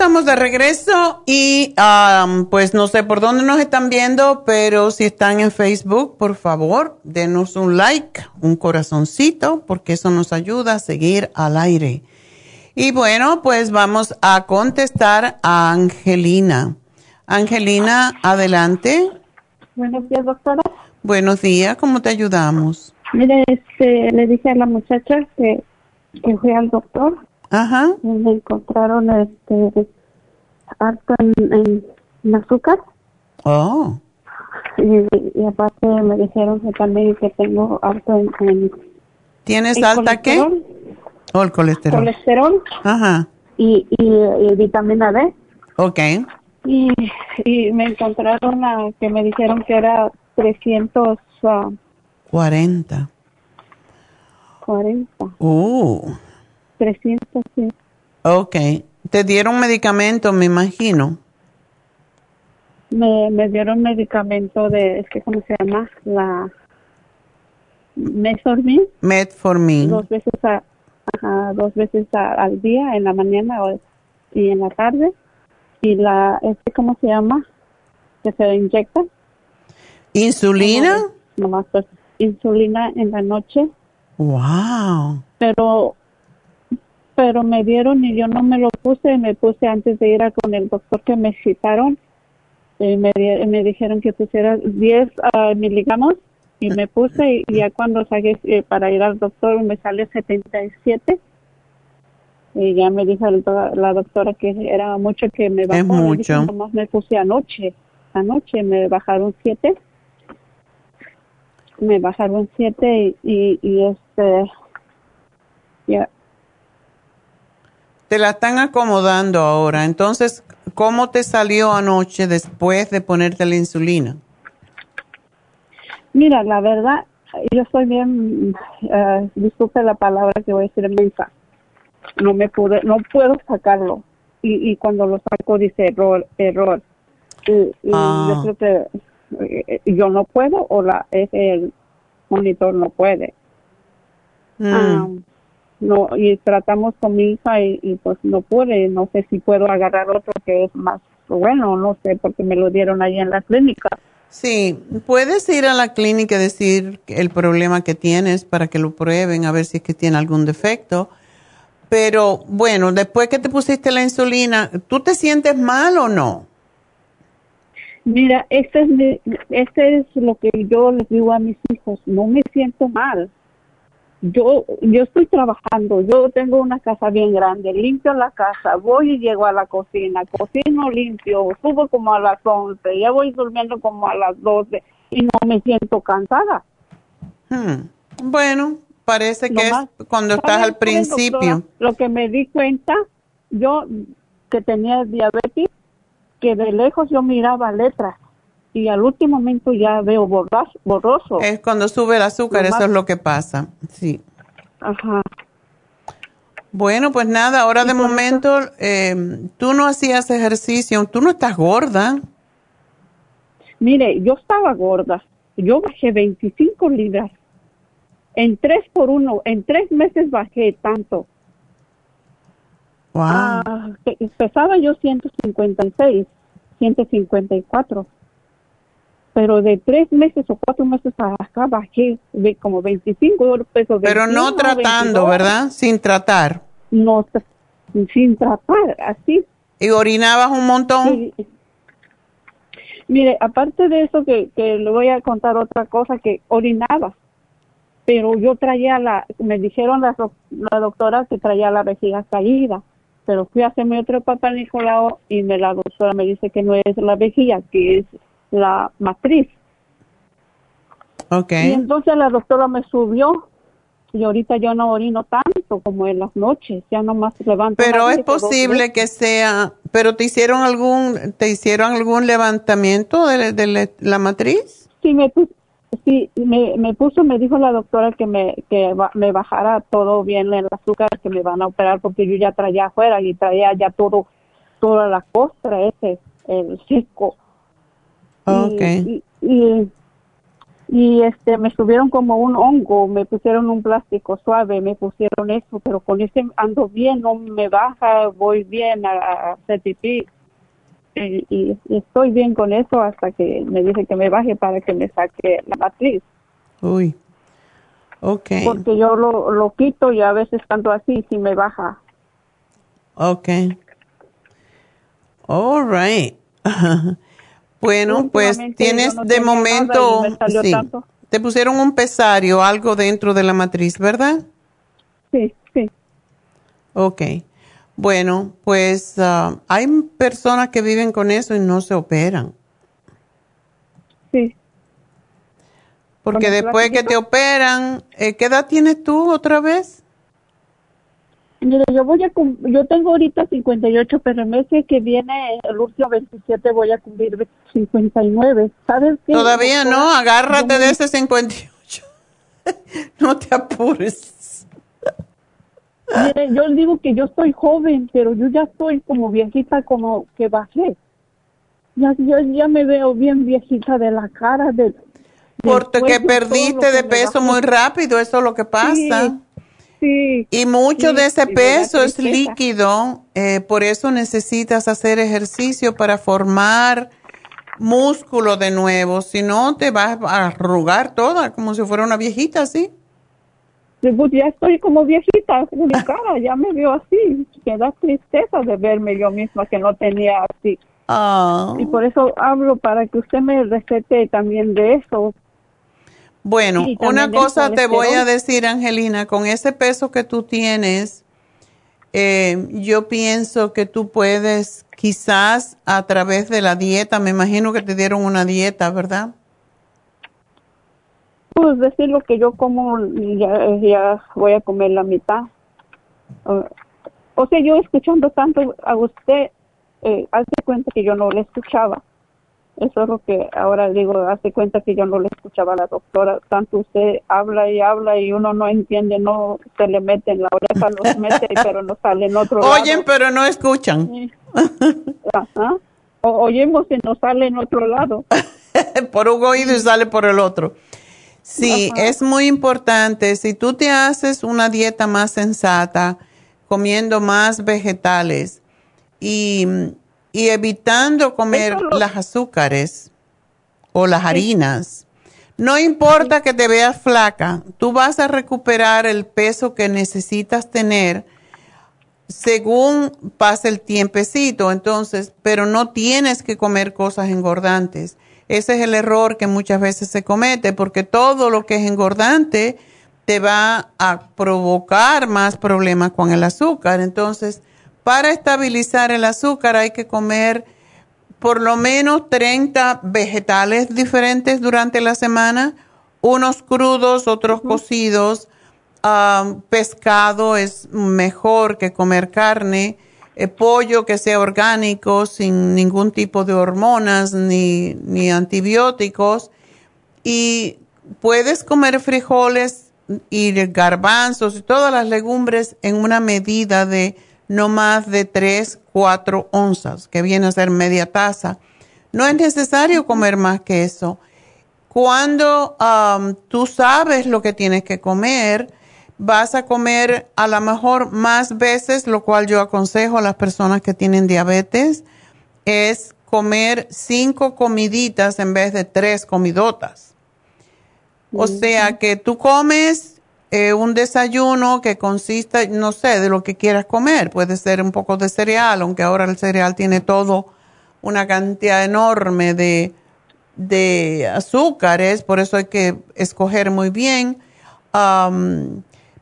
Estamos de regreso y um, pues no sé por dónde nos están viendo, pero si están en Facebook, por favor, denos un like, un corazoncito, porque eso nos ayuda a seguir al aire. Y bueno, pues vamos a contestar a Angelina. Angelina, adelante. Buenos días, doctora. Buenos días, ¿cómo te ayudamos? Mire, este, le dije a la muchacha que, que fui al doctor Ajá. y me encontraron este harto en, en azúcar Oh, y, y aparte me dijeron que también que tengo harto en, en ¿tienes en alta qué? colesterol, Oh, el colesterol. colesterol Ajá. y, y, y vitamina D Ok. y, y me encontraron a, que me dijeron que era 340 40. Uh, 300 sí. ok. Te dieron medicamento, me imagino. me, me dieron medicamento de, es que, ¿cómo se llama? La Mesormin, Metformin. dos veces a, ajá, dos veces a- al día, en la mañana o- y en la tarde. Y la, este, ¿cómo se llama? Que se inyecta. ¿Insulina? Nomás, pues, insulina en la noche. Wow. Pero, pero me dieron y yo no me lo puse, me puse antes de ir a con el doctor que me citaron. Y me, di- me dijeron que pusiera 10 ah, miligramos y me puse y ya cuando saqué eh, para ir al doctor me sale 77 y ya me dijo el la doctora que era mucho que me bajó. Es mucho. "Nomás me puse anoche, anoche me bajaron 7 me bajaron 7 y, y, y este ya Te la están acomodando ahora. Entonces, ¿cómo te salió anoche después de ponerte la insulina? Mira, la verdad, yo soy bien, eh, disculpe la palabra que voy a decir mensa. No me pude, no puedo sacarlo. Y, y cuando lo saco dice error, error. Y, y Ah. yo creo que eh, yo no puedo o la es el monitor no puede. Mm. Ah, no, y tratamos con mi hija y, y pues no pude. No sé si puedo agarrar otro que es más bueno, no sé, porque me lo dieron ahí en la clínica. Sí, puedes ir a la clínica y decir el problema que tienes para que lo prueben a ver si es que tiene algún defecto. Pero bueno, después que te pusiste la insulina, ¿tú te sientes mal o no? Mira, este es, mi- este es lo que yo les digo a mis hijos, no me siento mal. Yo, yo estoy trabajando, yo tengo una casa bien grande, limpio la casa, voy y llego a la cocina, cocino limpio, subo como a las 11, ya voy durmiendo como a las 12 y no me siento cansada. Hmm. Bueno, parece que Nomás, es cuando estás ¿sabe al doctora? principio. Lo que me di cuenta, yo que tenía diabetes, que de lejos yo miraba letras y al último momento ya veo borroso. Es cuando sube el azúcar, eso es lo que pasa. Sí. Ajá. Bueno, pues nada, ahora de momento eh, tú no hacías ejercicio, tú no estás gorda. Mire, yo estaba gorda. Yo bajé 25 libras. En tres por uno, en tres meses bajé tanto. Wow. Ah, pe- pesaba yo 156, 154. Pero de tres meses o cuatro meses acá bajé de como 25 pesos. Pero no 21, tratando, 22. ¿verdad? Sin tratar. No, sin tratar, así. ¿Y orinabas un montón? Sí. Mire, aparte de eso que, que le voy a contar otra cosa que orinaba, pero yo traía la, me dijeron la, la doctora que traía la vejiga caída, pero fui a hacerme otro papá Nicolau y me la doctora me dice que no es la vejiga, que es la matriz. Ok. Y entonces la doctora me subió y ahorita yo no orino tanto como en las noches, ya nomás levanto. Pero es posible que sea, pero te hicieron algún, te hicieron algún levantamiento de, de la- la matriz? Sí, me puso, sí, me, me puso, me dijo la doctora que me, que me bajara todo bien el azúcar, que me van a operar porque yo ya traía afuera y traía ya todo, toda la costra ese, el seco. Ok. Y, y, y, y, este, me subieron como un hongo, me pusieron un plástico suave, me pusieron eso, pero con ese ando bien, no me baja, voy bien a, a hacer pipí. Y, y- y estoy bien con eso hasta que me dice que me baje para que me saque la matriz. Uy. Ok. Porque yo lo, lo quito y a veces cuando así sí me baja. Ok. All right. (laughs) bueno, pues tienes no de momento, sí. Te pusieron un pesario, algo dentro de la matriz, ¿verdad? Sí, sí. Ok. Bueno, pues ah, hay personas que viven con eso y no se operan. Sí. Porque ¿Con el después que te operan, eh, ¿qué edad tienes tú otra vez? Mire, yo voy a yo tengo ahorita 58, pero el mes que viene, el último 27, voy a cumplir 59. ¿Sabes qué? Todavía no, agárrate de ese 58. (laughs) no te apures. Mire, yo digo que yo estoy joven, pero yo ya estoy como viejita, como que bajé. Ya, yo ya me veo bien viejita de la cara, de, Porque perdiste de peso muy rápido, eso es lo que pasa. Sí, Y mucho sí, de ese peso es líquido, eh, por eso necesitas hacer ejercicio para formar músculo de nuevo, si no te vas a arrugar toda como si fuera una viejita, ¿sí? Sí, pues ya estoy como viejita, mi cara, ya me veo así. Me da tristeza de verme yo misma que no tenía así. Ah. Y por eso hablo para que usted me recete también de eso. Bueno, Sí, una cosa te voy a decir, Angelina, con ese peso que tú tienes, eh, yo pienso que tú puedes quizás a través de la dieta, me imagino que te dieron una dieta, ¿verdad? Pues decir lo que yo como, ya, ya voy a comer la mitad. O, o sea, yo escuchando tanto a usted, eh, hace cuenta que yo no le escuchaba. Eso es lo que ahora digo, hace cuenta que yo no le escuchaba a la doctora. Tanto usted habla y habla y uno no entiende, no se le mete en la oreja, los mete, (laughs) pero no sale en otro lado. Oyen, pero no escuchan. Ajá. O, oímos y no sale en otro lado. (laughs) por un oído y sale por el otro. Sí, es muy importante. Si tú te haces una dieta más sensata, comiendo más vegetales y, y evitando comer las azúcares o las harinas, no importa que te veas flaca, tú vas a recuperar el peso que necesitas tener según pase el tiempecito, entonces, pero no tienes que comer cosas engordantes. Ese es el error que muchas veces se comete, porque todo lo que es engordante te va a provocar más problemas con el azúcar. Entonces, para estabilizar el azúcar hay que comer por lo menos 30 vegetales diferentes durante la semana, unos crudos, otros cocidos, ah, pescado es mejor que comer carne, eh, pollo que sea orgánico, sin ningún tipo de hormonas ni, ni antibióticos, y puedes comer frijoles y garbanzos y todas las legumbres en una medida de no más de 3, 4 onzas, que viene a ser media taza. No es necesario comer más que eso. Cuando am, tú sabes lo que tienes que comer, vas a comer a lo mejor más veces, lo cual yo aconsejo a las personas que tienen diabetes, es comer cinco comiditas en vez de tres comidotas. O sea que tú comes eh, un desayuno que consista, no sé, de lo que quieras comer. Puede ser un poco de cereal, aunque ahora el cereal tiene todo una cantidad enorme de, de azúcares, por eso hay que escoger muy bien.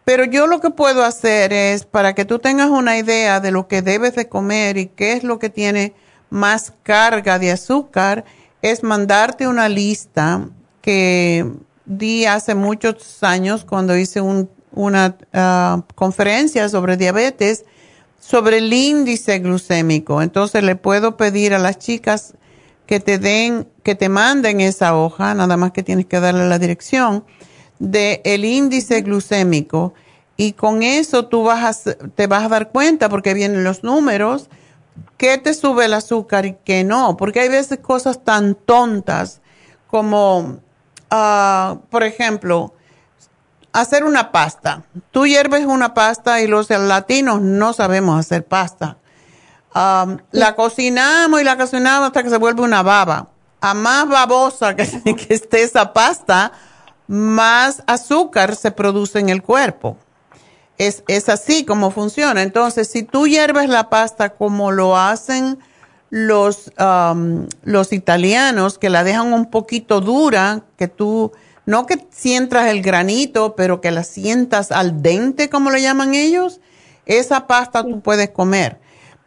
Pero yo lo que puedo hacer es, para que tú tengas una idea de lo que debes de comer y qué es lo que tiene más carga de azúcar, es mandarte una lista que di hace muchos años cuando hice un- una ah, conferencia sobre diabetes, sobre el índice glucémico. Entonces le puedo pedir a las chicas que te den, que te manden esa hoja, nada más que tienes que darle la dirección, de el índice glucémico. Y con eso tú vas a, te vas a dar cuenta, porque vienen los números, qué te sube el azúcar y qué no. Porque hay veces cosas tan tontas como, ah, por ejemplo, hacer una pasta. Tú hierves una pasta y los latinos no sabemos hacer pasta. Um, La cocinamos y la cocinamos hasta que se vuelve una baba. A más babosa que, (laughs) que esté esa pasta, más azúcar se produce en el cuerpo. Es, es así como funciona. Entonces, si tú hierves la pasta como lo hacen los, um, los italianos, que la dejan un poquito dura, que tú, no que sientas el granito, pero que la sientas al dente, como le llaman ellos, esa pasta tú puedes comer.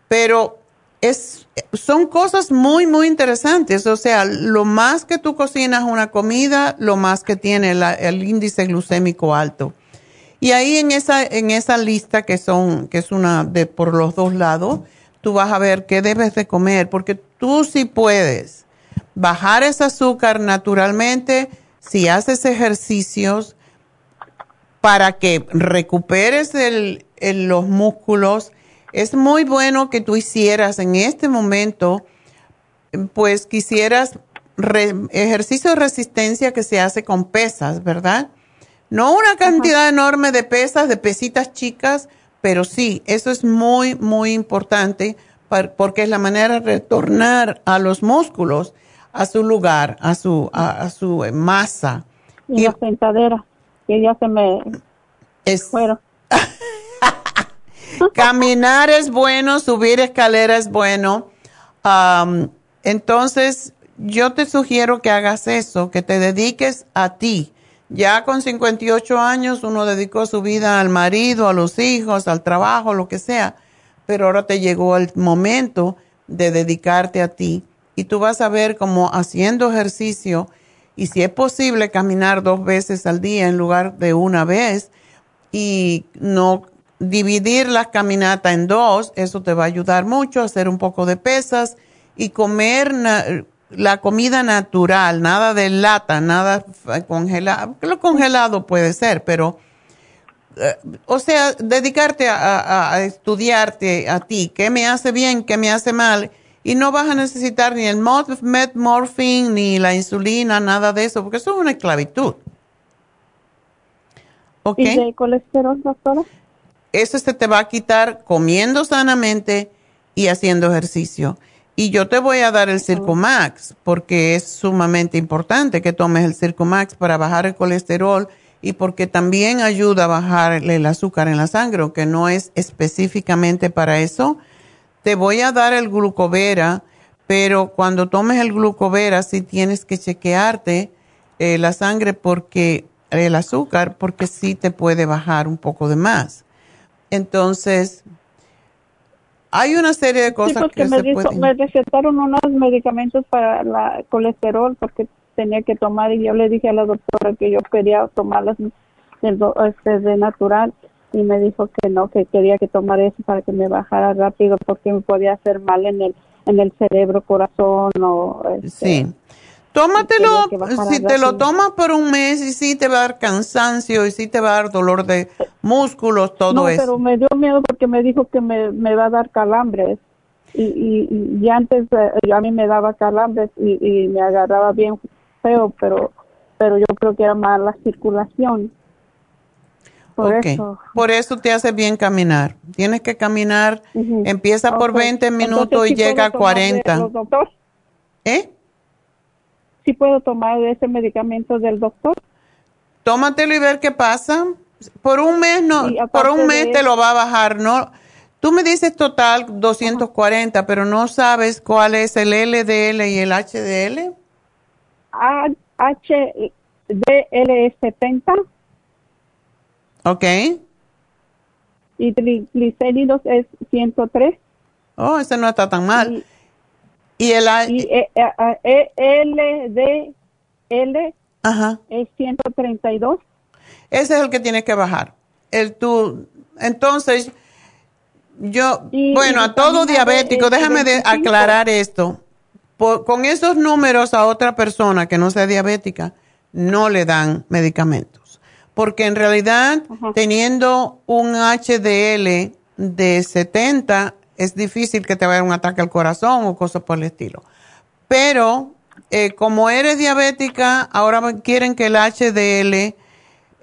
Pero es, son cosas muy, muy interesantes. O sea, lo más que tú cocinas una comida, lo más que tiene la- el índice glucémico alto. Y ahí en esa, en esa lista que son, que es una de por los dos lados, tú vas a ver qué debes de comer, porque tú sí puedes bajar ese azúcar naturalmente si haces ejercicios para que recuperes el- el- los músculos. Es muy bueno que tú hicieras en este momento, pues quisieras re- ejercicio de resistencia que se hace con pesas, ¿verdad? No una cantidad enorme de pesas, de pesitas chicas, pero sí, eso es muy, muy importante porque es la manera de retornar a los músculos a su lugar, a su, a, a su eh, masa. Y la sentadera, que ya se me Es, fueron. (laughs) Caminar es bueno, subir escalera es bueno. Entonces, yo te sugiero que hagas eso, que te dediques a ti. Ya con 58 años uno dedicó su vida al marido, a los hijos, al trabajo, lo que sea, pero ahora te llegó el momento de dedicarte a ti. Y tú vas a ver como haciendo ejercicio y si es posible caminar dos veces al día en lugar de una vez y no dividir las caminatas en dos, eso te va a ayudar mucho, hacer un poco de pesas y comer la comida natural, nada de lata, nada congelado, lo congelado puede ser, pero, eh, o sea, dedicarte a, estudiarte a ti, qué me hace bien, qué me hace mal, y no vas a necesitar ni el metmorphine, ni la insulina, nada de eso, porque eso es una esclavitud. ¿Y de colesterol, doctora? Eso se te va a quitar comiendo sanamente y haciendo ejercicio. Y yo te voy a dar el Circumax porque es sumamente importante que tomes el Circumax para bajar el colesterol y porque también ayuda a bajar el azúcar en la sangre, aunque no es específicamente para eso. Te voy a dar el glucovera, pero cuando tomes el glucovera sí tienes que chequearte eh, la sangre porque el azúcar, porque sí te puede bajar un poco de más. Entonces, hay una serie de cosas que me, se pueden... me recetaron unos medicamentos para el colesterol porque tenía que tomar y yo le dije a la doctora que yo quería tomarlas de, este, de natural y me dijo que no, que quería que tomara eso para que me bajara rápido porque me podía hacer mal en el en el cerebro, corazón o... Este, sí. Tómatelo, si te lo tomas por un mes y sí te va a dar cansancio y sí te va a dar dolor de músculos, todo no, eso. pero me dio miedo porque me dijo que me, me va a dar calambres. Y, y, y antes eh, a mí me daba calambres y, y, me agarraba bien feo, pero pero yo creo que era más la circulación. Por eso. Por eso te hace bien caminar. Tienes que caminar, empieza por 20 minutos y llega a 40. ¿Eh? Puedo tomar ese medicamento del doctor. Tómatelo y ver qué pasa. Por un mes no, por un mes te lo va a bajar, ¿no? Tú me dices total 240, pero no sabes cuál es el LDL y el HDL. HDL es 70. Ok. Y triglicéridos es 103. Oh, ese no está tan mal. Y el y, eh, eh, eh, LDL es 132. Ese es el que tienes que bajar. El tú, entonces, yo, bueno, a todo diabético, déjame de aclarar esto. con esos números a otra persona que no sea diabética, no le dan medicamentos. Porque en realidad, teniendo un HDL de 70, es difícil que te vaya un ataque al corazón o cosas por el estilo. Pero eh, como eres diabética, ahora quieren que el HDL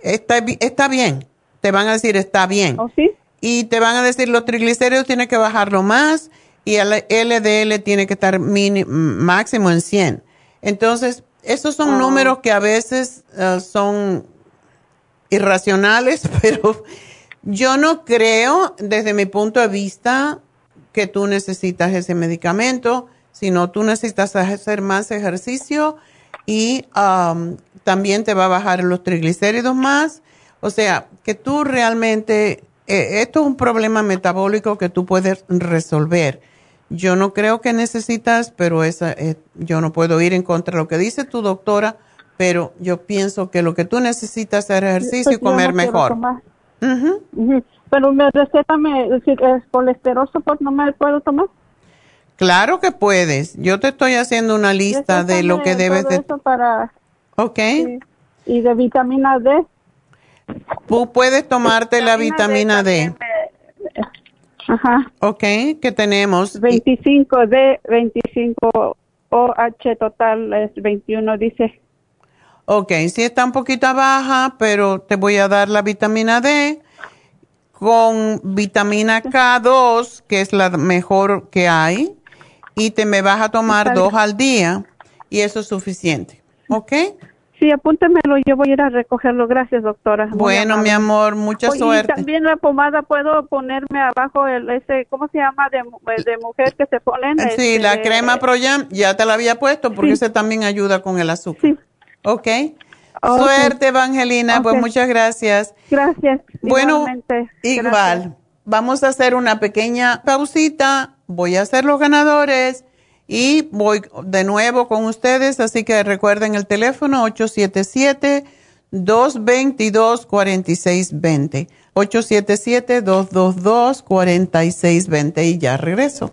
está, está bien. Te van a decir está bien. ¿Oh, sí? Y te van a decir los triglicéridos tienen que bajarlo más y el LDL tiene que estar máximo en 100. Entonces, esos son ah. números que a veces eh, son irracionales, (laughs) pero yo no creo, desde mi punto de vista, que tú necesitas ese medicamento, sino tú necesitas hacer más ejercicio y um, también te va a bajar los triglicéridos más. O sea, que tú realmente, eh, esto es un problema metabólico que tú puedes resolver. Yo no creo que necesitas, pero esa, eh, yo no puedo ir en contra de lo que dice tu doctora, pero yo pienso que lo que tú necesitas es hacer ejercicio y pues comer mejor. Pero me recétame, ¿es colesterol pues no me puedo tomar? Claro que puedes. Yo te estoy haciendo una lista de lo que debes de... Eso para... Ok. Y de vitamina D. Tú puedes tomarte la vitamina D. Ajá. Ok, ¿qué tenemos? 25 D, 25 OH total es 21, dice. Ok, sí está un poquito baja, pero te voy a dar la vitamina D con vitamina K2, que es la mejor que hay, y te me vas a tomar dos al día y eso es suficiente. ¿Ok? Sí, apúntemelo, yo voy a ir a recogerlo. Gracias, doctora. bueno, mi amor, mucha suerte. Y también la pomada puedo ponerme abajo el ese, ¿cómo se llama? De, de mujer que se ponen. Sí, la este, crema Proyam, ya te la había puesto porque ese también ayuda con el azúcar. Sí. ¿Ok? Suerte, Evangelina, pues muchas gracias. Gracias. Bueno, igual. Vamos a hacer una pequeña pausita. Voy a hacer los ganadores y voy de nuevo con ustedes. Así que recuerden el teléfono 877-222-4620. 877-222-4620 y ya regreso.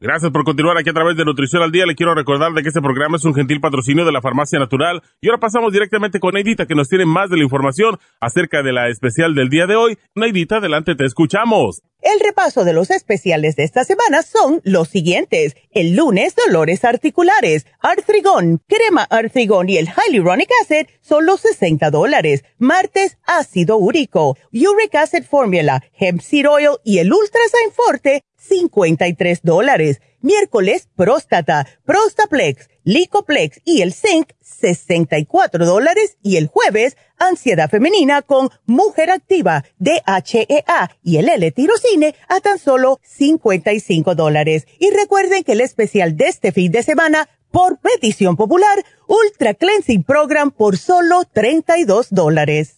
Gracias por continuar aquí a través de Nutrición al Día. Le quiero recordar de que este programa es un gentil patrocinio de la Farmacia Natural. Y ahora pasamos directamente con Neidita, que nos tiene más de la información acerca de la especial del día de hoy. Neidita, adelante, te escuchamos. El repaso de los especiales de esta semana son los siguientes. El lunes, dolores articulares, artrigón, crema artrigón y el hyaluronic acid son los 60 dólares. Martes, ácido úrico, uric acid formula, hemp seed oil y el ultrasign forte, 53 dólares. Miércoles, próstata, prostaplex, licoplex y el zinc, 64 dólares. Y el jueves, ansiedad femenina con mujer activa, DHEA y el L-tirocine a tan solo 55 dólares. Y recuerden que el especial de este fin de semana, por petición popular, Ultra Cleansing Program por solo 32 dólares.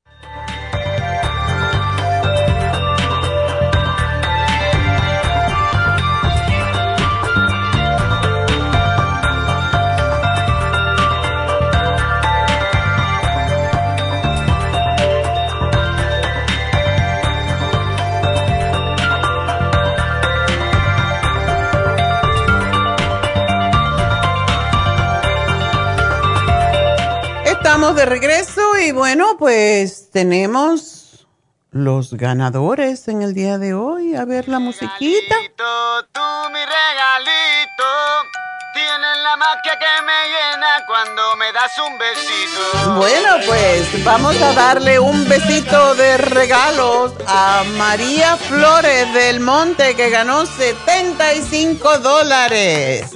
Estamos de regreso y bueno, pues tenemos los ganadores en el día de hoy. A ver la musiquita. Tú, mi regalito, tienes la magia que me llena cuando me das un besito. Bueno, pues vamos a darle un besito de regalos a María Flores del Monte que ganó 75 dólares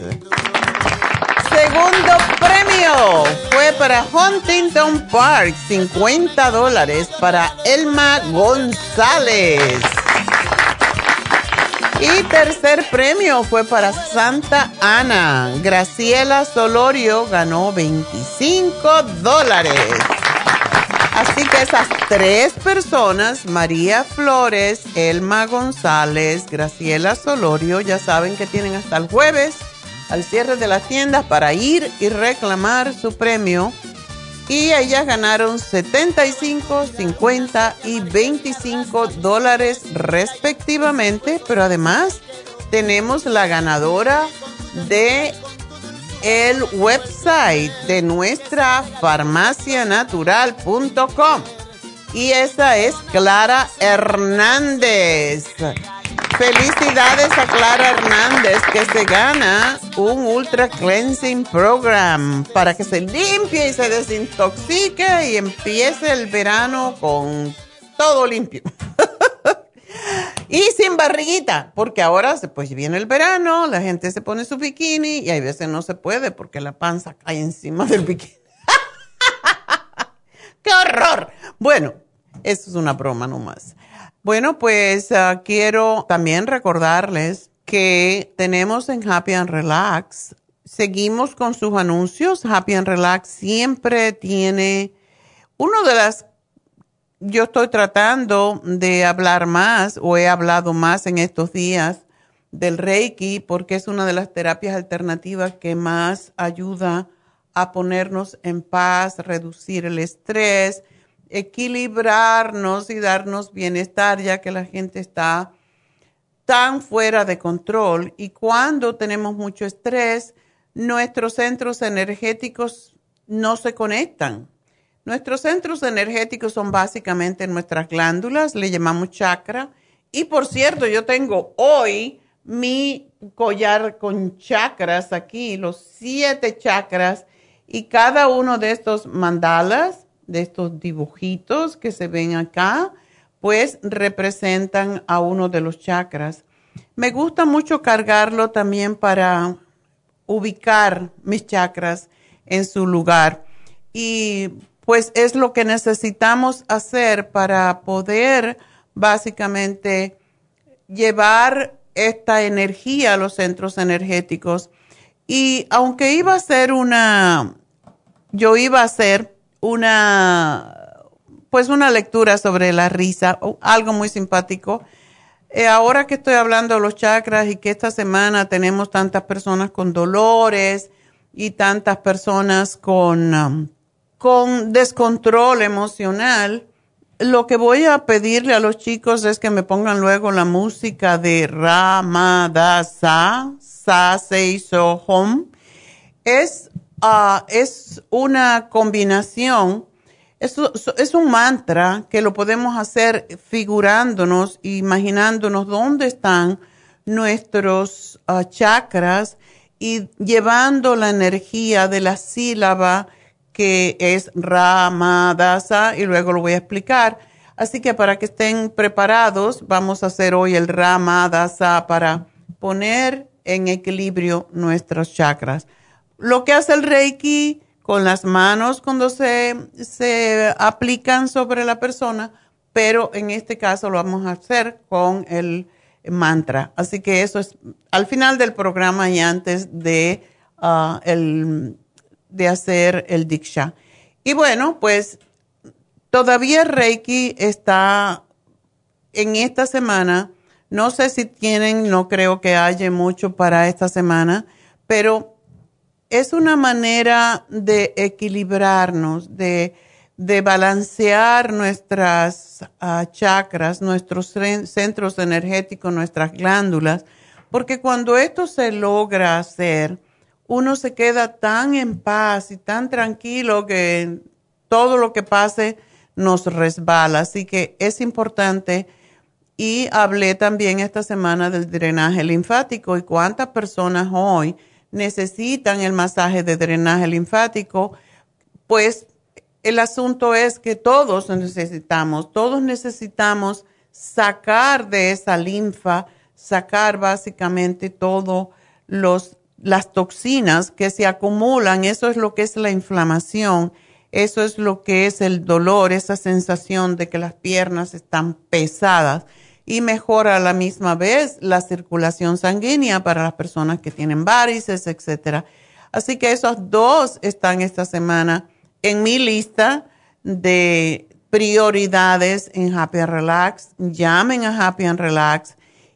segundo premio fue para Huntington Park, 50 dólares para Elma González. Y tercer premio fue para Santa Ana. Graciela Solorio ganó 25 dólares. Así que esas tres personas, María Flores, Elma González, Graciela Solorio, ya saben que tienen hasta el jueves al cierre de las tiendas para ir y reclamar su premio. Y ellas ganaron 75, 50 y 25 dólares respectivamente, pero además tenemos la ganadora de el website de nuestra farmacianatural.com y esa es Clara Hernández. Felicidades a Clara Hernández que se gana un Ultra Cleansing Program para que se limpie y se desintoxique y empiece el verano con todo limpio. (laughs) y sin barriguita, porque ahora pues viene el verano, la gente se pone su bikini y hay veces no se puede porque la panza cae encima del bikini. (laughs) ¡Qué horror! Bueno, eso es una broma nomás. Bueno, pues ah, quiero también recordarles que tenemos en Happy and Relax, seguimos con sus anuncios. Happy and Relax siempre tiene uno de las, yo estoy tratando de hablar más o he hablado más en estos días del Reiki porque es una de las terapias alternativas que más ayuda a ponernos en paz, reducir el estrés equilibrarnos y darnos bienestar, ya que la gente está tan fuera de control. Y cuando tenemos mucho estrés, nuestros centros energéticos no se conectan. Nuestros centros energéticos son básicamente nuestras glándulas, le llamamos chakra. Y por cierto, yo tengo hoy mi collar con chakras aquí, los siete chakras, y cada uno de estos mandalas de estos dibujitos que se ven acá, pues representan a uno de los chakras. Me gusta mucho cargarlo también para ubicar mis chakras en su lugar. Y pues es lo que necesitamos hacer para poder básicamente llevar esta energía a los centros energéticos. Y aunque iba a ser una, yo iba a hacer una, pues una lectura sobre la risa, algo muy simpático. Eh, ahora que estoy hablando de los chakras y que esta semana tenemos tantas personas con dolores y tantas personas con, um, con descontrol emocional, lo que voy a pedirle a los chicos es que me pongan luego la música de Ramadasa, Sa Se Home. Es Ah, es una combinación, es, un mantra que lo podemos hacer figurándonos, imaginándonos dónde están nuestros ah, chakras y llevando la energía de la sílaba que es Ramadasa y luego lo voy a explicar. Así que para que estén preparados, vamos a hacer hoy el Ramadasa para poner en equilibrio nuestros chakras lo que hace el Reiki con las manos cuando se, se aplican sobre la persona, pero en este caso lo vamos a hacer con el mantra. Así que eso es al final del programa y antes de, ah, el, de hacer el Diksha. Y bueno, pues todavía Reiki está en esta semana. No sé si tienen, no creo que haya mucho para esta semana, pero es una manera de equilibrarnos, de, balancear nuestras ah, chakras, nuestros centros energéticos, nuestras glándulas, porque cuando esto se logra hacer, uno se queda tan en paz y tan tranquilo que todo lo que pase nos resbala. Así que es importante. Y hablé también esta semana del drenaje linfático y cuántas personas hoy necesitan el masaje de drenaje linfático, pues el asunto es que todos necesitamos, todos necesitamos sacar de esa linfa, sacar básicamente todas las toxinas que se acumulan, eso es lo que es la inflamación, eso es lo que es el dolor, esa sensación de que las piernas están pesadas y mejora a la misma vez la circulación sanguínea para las personas que tienen varices, etcétera. Así que esos dos están esta semana en mi lista de prioridades en Happy and Relax. Llamen a Happy and Relax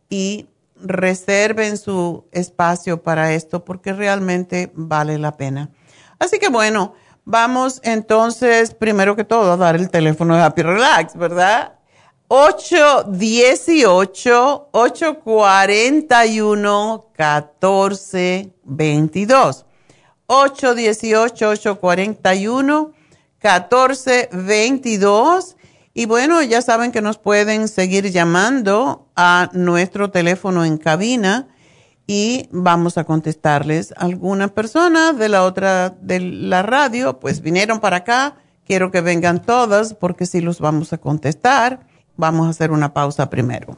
y reserven su espacio para esto porque realmente vale la pena. Así que bueno, vamos entonces primero que todo a dar el teléfono de Happy Relax, ¿verdad? 818-841-1422. 818-841-1422. Y bueno, ya saben que nos pueden seguir llamando a nuestro teléfono en cabina y vamos a contestarles. Algunas personas de la otra, de la radio, pues vinieron para acá. Quiero que vengan todas porque sí los vamos a contestar. Vamos a hacer una pausa primero.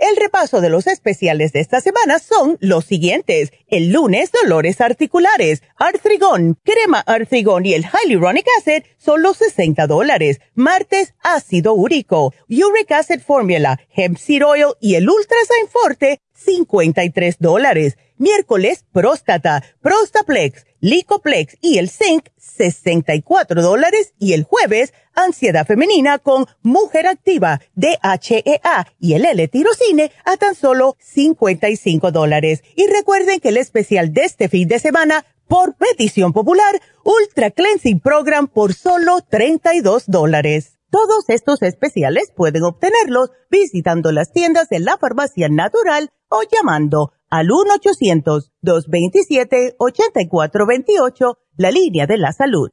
El repaso de los especiales de esta semana son los siguientes. El lunes, dolores articulares, artrigón, crema artrigón y el hyaluronic acid son los 60 dólares. Martes, ácido úrico, uric acid formula, hemp seed oil y el ultrasign forte, 53 dólares. Miércoles, próstata, prostaplex, licoplex y el zinc, 64 dólares. Y el jueves, ansiedad femenina con mujer activa, DHEA y el L-tirocine a tan solo 55 dólares. Y recuerden que el especial de este fin de semana, por petición popular, Ultra Cleansing Program por solo 32 dólares. Todos estos especiales pueden obtenerlos visitando las tiendas de la farmacia natural o llamando al 1-800-227-8428, la línea de la salud.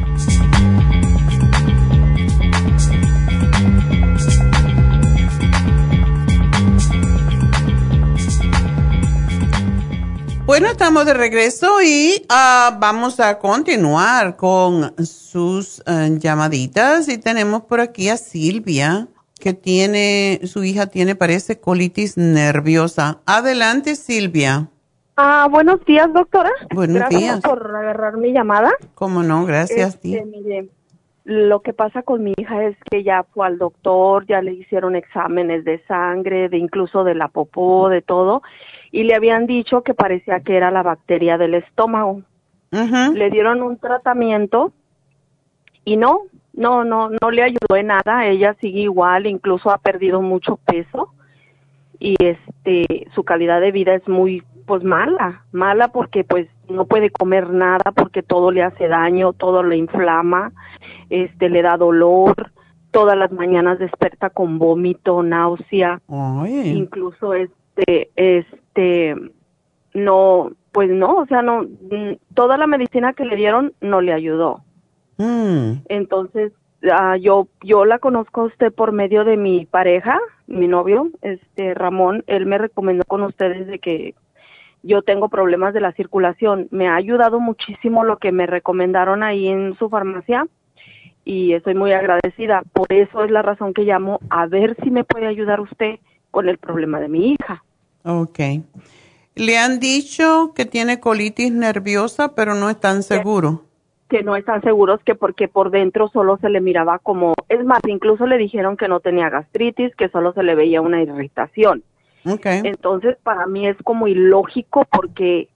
Bueno, estamos de regreso y ah, vamos a continuar con sus eh, llamaditas y tenemos por aquí a Silvia que tiene, su hija tiene, parece, colitis nerviosa. Adelante, Silvia. Ah, buenos días, doctora. Buenos gracias días. por agarrar mi llamada. ¿Cómo no? Gracias, Este, mire, lo que pasa con mi hija es que ya fue al doctor, ya le hicieron exámenes de sangre, de incluso de la popó, de todo, y le habían dicho que parecía que era la bacteria del estómago. Le dieron un tratamiento y no, no, no, no le ayudó en nada. Ella sigue igual, incluso ha perdido mucho peso y este, su calidad de vida es muy, pues mala, mala porque pues no puede comer nada porque todo le hace daño, todo le inflama, este, le da dolor. Todas las mañanas despierta con vómito, náusea, incluso este, este, no, pues no, o sea, no, mm, toda la medicina que le dieron no le ayudó. Mm. Entonces, ah, yo, yo la conozco a usted por medio de mi pareja, mi novio, este Ramón, él me recomendó con ustedes de que yo tengo problemas de la circulación. Me ha ayudado muchísimo lo que me recomendaron ahí en su farmacia y estoy muy agradecida. Por eso es la razón que llamo a ver si me puede ayudar usted con el problema de mi hija. Ok. Le han dicho que tiene colitis nerviosa, pero no están seguros. Que no están seguros que porque por dentro solo se le miraba como, es más, incluso le dijeron que no tenía gastritis, que solo se le veía una irritación. Okay. Entonces, para mí es como ilógico porque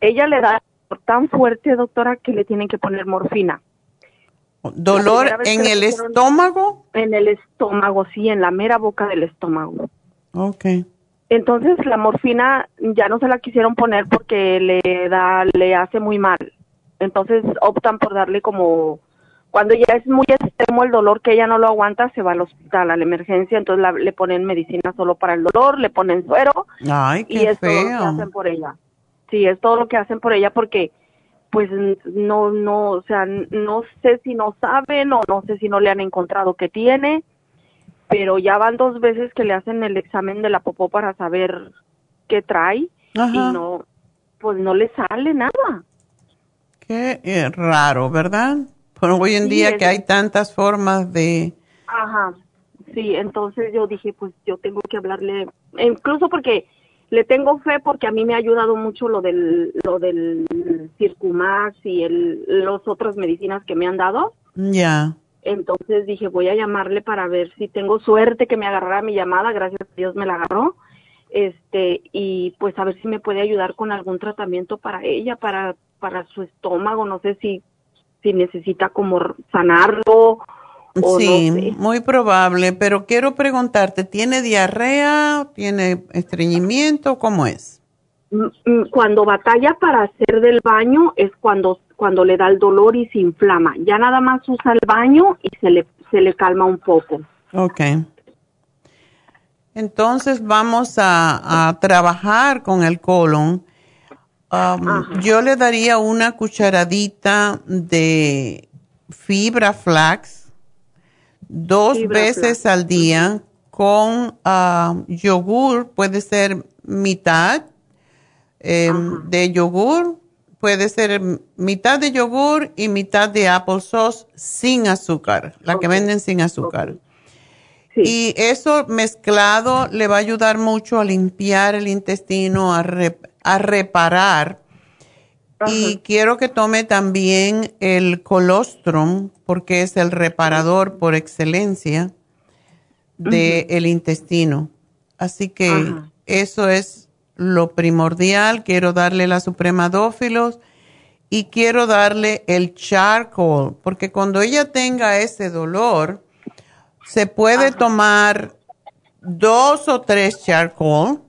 ella le da tan fuerte, doctora, que le tienen que poner morfina. ¿Dolor en el estómago? En el estómago, sí, en la mera boca del estómago. Ok. Entonces la morfina ya no se la quisieron poner porque le da, le hace muy mal. Entonces optan por darle como, cuando ya es muy extremo el dolor que ella no lo aguanta, se va al hospital, a la emergencia, entonces la- le ponen medicina solo para el dolor, le ponen suero Ay, y qué es todo lo que hacen por ella. Sí, es todo lo que hacen por ella porque pues no, no, o sea, no sé si no saben o no sé si no le han encontrado que tiene, pero ya van dos veces que le hacen el examen de la popó para saber qué trae Ajá. y no, pues no le sale nada. Qué eh, raro, ¿verdad? Pero hoy en Sí, día es- que hay tantas formas de... Ajá, sí, entonces yo dije, pues yo tengo que hablarle, incluso porque le tengo fe porque a mí me ha ayudado mucho lo del, lo del Circumax y el, los otras medicinas que me han dado. Ya. Entonces dije, voy a llamarle para ver si tengo suerte que me agarrara mi llamada, gracias a Dios me la agarró. Este, y pues a ver si me puede ayudar con algún tratamiento para ella, para para su estómago, no sé si si necesita como sanarlo o sí, no sé. muy probable, pero quiero preguntarte, ¿tiene diarrea? ¿Tiene estreñimiento? ¿Cómo es? Mm, mm, Cuando batalla para hacer del baño es cuando cuando le da el dolor y se inflama. Ya nada más usa el baño y se le se le calma un poco. Ok. Entonces vamos a, a trabajar con el colon. Um, yo le daría una cucharadita de fibra flax dos Fibra veces flax. al día con ah, yogur, puede ser mitad eh, de yogur, puede ser mitad de yogur y mitad de applesauce sin azúcar, la que venden sin azúcar. Y eso mezclado le va a ayudar mucho a limpiar el intestino, a, re- a reparar. Y quiero que tome también el colostrum, porque es el reparador por excelencia del intestino. Así que Ajá. eso es lo primordial. Quiero darle la supremadófilos y quiero darle el charcoal, porque cuando ella tenga ese dolor, se puede tomar dos o tres charcoal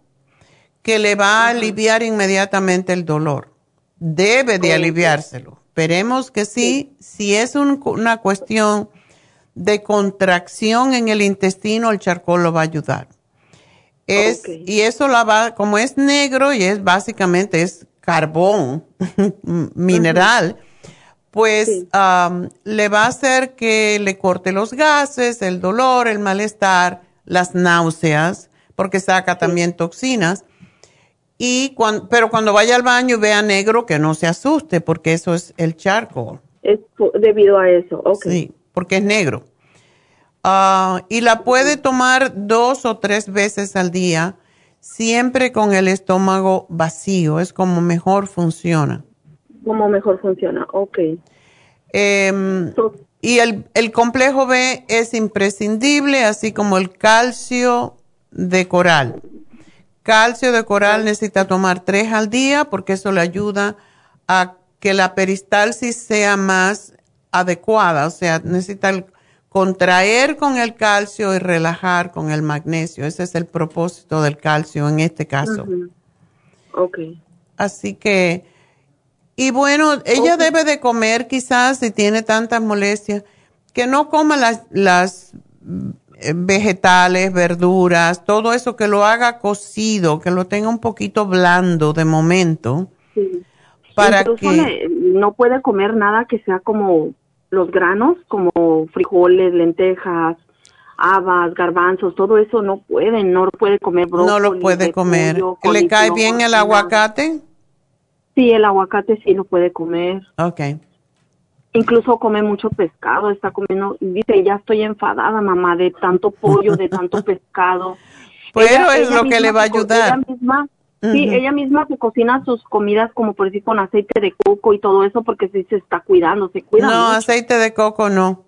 que le va a aliviar inmediatamente el dolor. Debe de aliviárselo. Esperemos que sí. Si es un- una cuestión de contracción en el intestino, el charcoal lo va a ayudar. Es, Y eso la va, como es negro y es básicamente es carbón (laughs) mineral, pues am, le va a hacer que le corte los gases, el dolor, el malestar, las náuseas, porque saca también toxinas. Y cuan- pero cuando vaya al baño y vea negro, que no se asuste, porque eso es el charcoal. Es debido a eso. Okay. Sí, porque es negro. Ah, y la puede tomar dos o tres veces al día, siempre con el estómago vacío. Es como mejor funciona. Como mejor funciona. Ok. Em, y el, el complejo B es imprescindible, así como el calcio de coral. Calcio de coral necesita tomar tres al día porque eso le ayuda a que la peristalsis sea más adecuada. O sea, necesita el- contraer con el calcio y relajar con el magnesio. Ese es el propósito del calcio en este caso. Ujú. Ok. Así que, y bueno, ella debe de comer quizás si tiene tantas molestias, que no coma las, las eh, vegetales, verduras, todo eso que lo haga cocido, que lo tenga un poquito blando de momento. Sí. Para Incluso que- le- no puede comer nada que sea como los granos, como frijoles, lentejas, habas, garbanzos, todo eso no puede, no puede comer brócoli. No lo puede comer. repollo, ¿Le cae bien el aguacate? Sí, el aguacate sí lo puede comer. Ok. Incluso come mucho pescado, está comiendo, dice, ya estoy enfadada, mamá, de tanto pollo, de tanto (laughs) pescado. Pero Ella- es ella lo que le va a ayudar. Ella misma, Sí, ella misma se cocina sus comidas como por decir con aceite de coco y todo eso porque sí se está cuidando, se cuida No, mucho. aceite de coco no.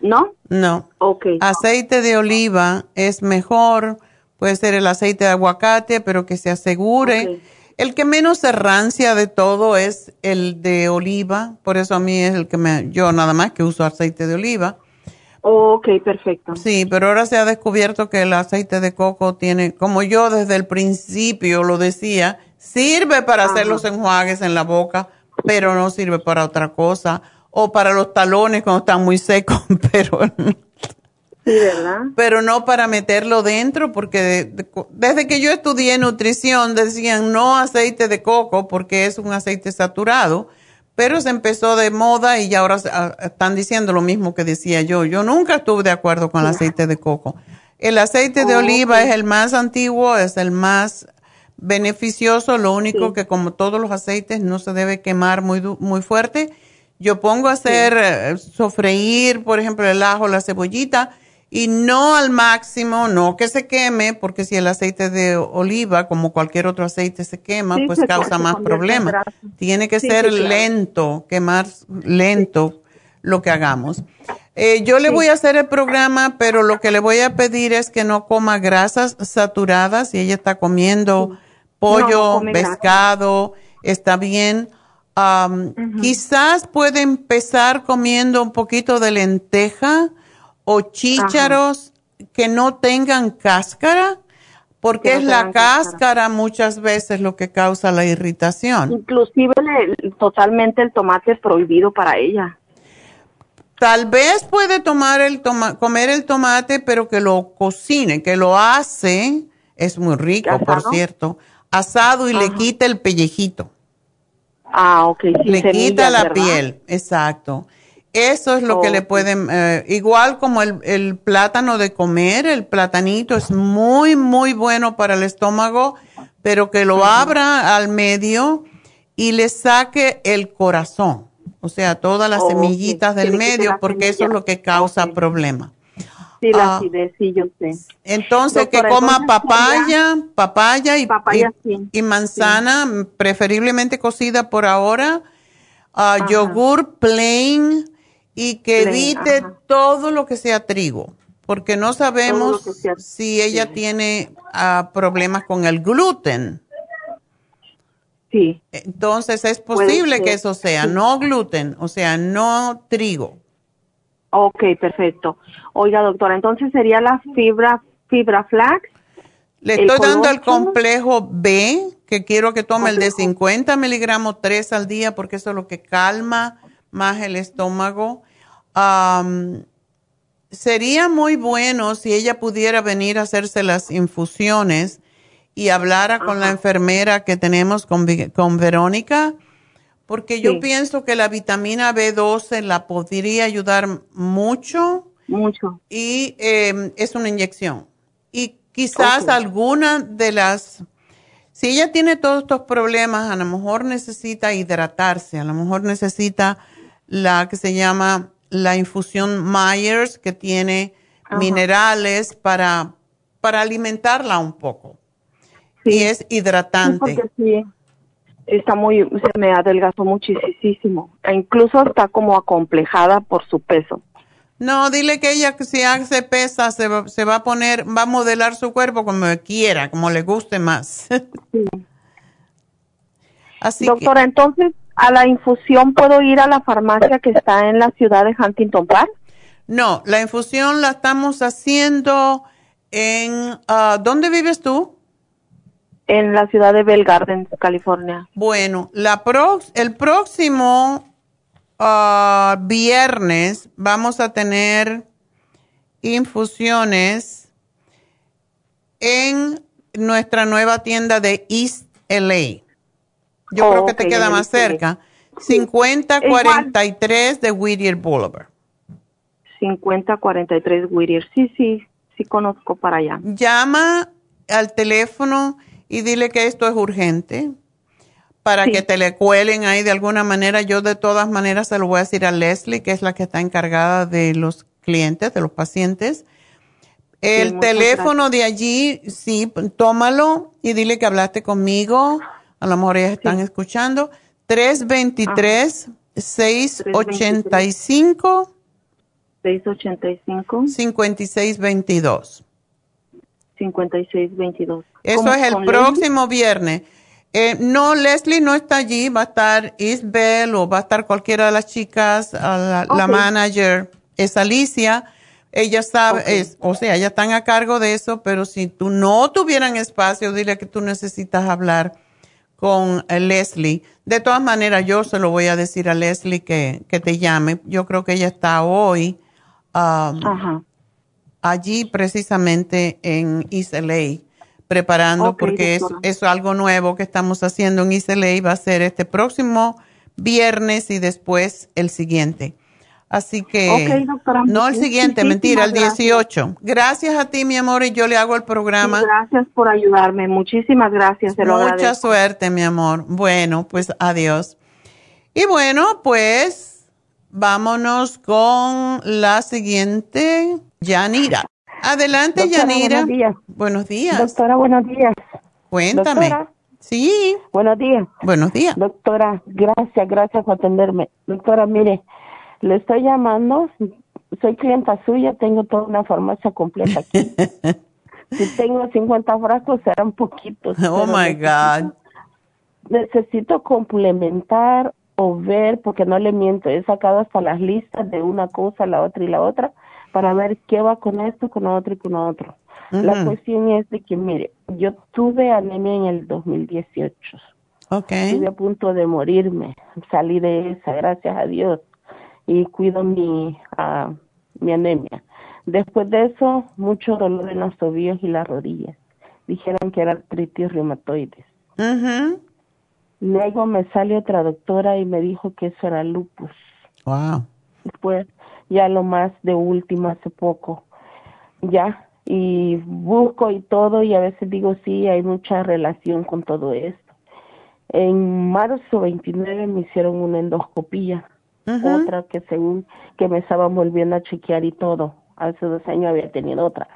¿No? No. Ok. Aceite de oliva es mejor, puede ser el aceite de aguacate, pero que se asegure. El que menos se rancia de todo es el de oliva, por eso a mí es el que me, yo nada más que uso aceite de oliva. Ok, perfecto. Sí, pero ahora se ha descubierto que el aceite de coco tiene, como yo desde el principio lo decía, sirve para hacer los enjuagues en la boca, pero no sirve para otra cosa. O para los talones cuando están muy secos, (laughs) pero, Sí, ¿verdad? pero no para meterlo dentro, porque de- de- desde que yo estudié nutrición decían no aceite de coco porque es un aceite saturado, pero se empezó de moda y ya ahora ah, están diciendo lo mismo que decía yo. Yo nunca estuve de acuerdo con el aceite de coco. El aceite de oliva es el más antiguo, es el más beneficioso, lo único que como todos los aceites no se debe quemar muy, muy fuerte. Yo pongo a hacer, eh, sofreír, por ejemplo, el ajo, la cebollita, y no al máximo, no que se queme, porque si el aceite de oliva, como cualquier otro aceite, se quema, Sí, pues se- causa más problemas. Tiene que Sí, ser sí, lento, quemar lento lo que hagamos. Eh, yo le voy a hacer el programa, pero lo que le voy a pedir es que no coma grasas saturadas. Si ella está comiendo pollo, No, no pescado, está bien. Quizás puede empezar comiendo un poquito de lenteja o chícharos que no tengan cáscara, porque no es la cáscara. cáscara muchas veces lo que causa la irritación. Inclusive le- totalmente el tomate es prohibido para ella. Tal vez puede tomar el toma comer el tomate, pero que lo cocine, que lo hace, es muy rico, por cierto, asado y le quita el pellejito. Ah, ok. le quita la ¿verdad? piel, exacto. Eso es lo que le pueden, eh, igual como el, el plátano de comer, el platanito es muy, muy bueno para el estómago, pero que lo abra al medio y le saque el corazón, o sea, todas las semillitas del medio, porque eso es lo que causa problema. Sí, la Ah. acidez, sí, yo sé. Entonces, Doctora, que coma entonces papaya, papaya y, Papaya, y- sí. y manzana, preferiblemente cocida por ahora, ah, yogur plain y que evite ajá. todo lo que sea trigo, porque no sabemos si ella tiene ah, problemas con el gluten. Sí. Entonces, es posible que eso sea, sí. no gluten, o sea, no trigo. Ok, perfecto. Oiga, doctora, entonces sería la fibra, fibra flax. Le estoy dando el complejo B, que quiero que tome el de 50 miligramos tres al día, porque eso es lo que calma más el estómago. Sería muy bueno si ella pudiera venir a hacerse las infusiones y hablara con la enfermera que tenemos con, con Verónica, porque yo pienso que la vitamina B12 la podría ayudar mucho Mucho. y eh, es una inyección. Y quizás alguna de las, si ella tiene todos estos problemas, a lo mejor necesita hidratarse, a lo mejor necesita la que se llama la infusión Myers, que tiene minerales para, para alimentarla un poco. Y es Sí, hidratante. porque sí, está muy, se me adelgazó muchísimo. E incluso está como acomplejada por su peso. No, dile que ella si hace pesa se va, se va a poner, va a modelar su cuerpo como quiera, como le guste más. (laughs) Así que- Doctora, entonces, ¿a la infusión puedo ir a la farmacia que está en la ciudad de Huntington Park? No, la infusión la estamos haciendo en... ah, ¿Dónde vives tú? En la ciudad de Bell Gardens, California. Bueno, la prox- el próximo ah, viernes vamos a tener infusiones en nuestra nueva tienda de East LA. Yo Oh, creo que te queda más cerca. 5043 de Whittier Boulevard. 5043 Whittier. Sí, sí, sí conozco para allá. llama al teléfono y dile que esto es urgente para Sí. que te le cuelen ahí de alguna manera. Yo de todas maneras se lo voy a decir a Leslie, que es la que está encargada de los clientes, de los pacientes. El teléfono de allí, sí, tómalo y dile que hablaste conmigo. A lo mejor ellas están escuchando. 323-685. 685. 5622. 5622. Eso ¿Cómo es el próximo viernes. Eh, no, Leslie no está allí, va a estar Isabel o va a estar cualquiera de las chicas, la, manager es Alicia. Ella sabe, es, o sea, ellas están a cargo de eso, pero si tú no tuvieran espacio, dile que tú necesitas hablar con eh, Leslie. De todas maneras, yo se lo voy a decir a Leslie que, que te llame. Yo creo que ella está hoy um, allí precisamente en LA preparando porque es, es algo nuevo que estamos haciendo en LA. Va a ser este próximo viernes y después el siguiente. Así que, Ok, doctora, no el siguiente, mentira, el gracias. 18. Gracias a ti, mi amor, y yo le hago el programa. Gracias por ayudarme. Muchísimas gracias. Lo Mucha agradezco. suerte, mi amor. Bueno, pues adiós. Y bueno, pues vámonos con la siguiente, Yanira. Adelante, Doctora, Yanira. buenos días. Buenos días. Doctora, buenos días. Cuéntame. Doctora. Sí. Buenos días. Buenos días. Doctora, gracias, gracias por atenderme. Doctora, mire, le estoy llamando, soy clienta suya, tengo toda una farmacia completa aquí. (laughs) si tengo 50 frascos serán poquitos. Oh my necesito- God. Necesito complementar o ver, porque no le miento, he sacado hasta las listas de una cosa, la otra y la otra, para ver qué va con esto, con otro y con otro. La cuestión es de que, mire, yo tuve anemia en el 2018. Ok. Estuve a punto de morirme. Salí de esa, gracias a Dios. Y cuido mi, ah, mi anemia. Después de eso, mucho dolor en los tobillos y las rodillas. Dijeron que era artritis reumatoides. Ujú. Luego me sale otra doctora y me dijo que eso era lupus. Wow. Después, ya lo más de último, hace poco. Ya, y busco y todo, y a veces digo, sí, hay mucha relación con todo esto. En marzo 29 me hicieron una endoscopía, Otra que según que me estaban volviendo a chequear y todo. Hace dos años había tenido otra.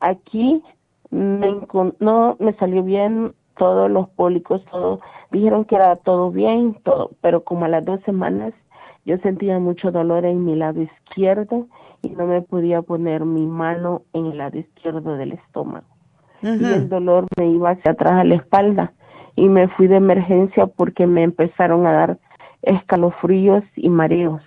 Aquí me no me salió bien todos los pólicos, todo. Dijeron que era todo bien, todo, pero como a las dos semanas yo sentía mucho dolor en mi lado izquierdo y no me podía poner mi mano en el lado izquierdo del estómago. Y el dolor me iba hacia atrás a la espalda y me fui de emergencia porque me empezaron a dar escalofríos y mareos.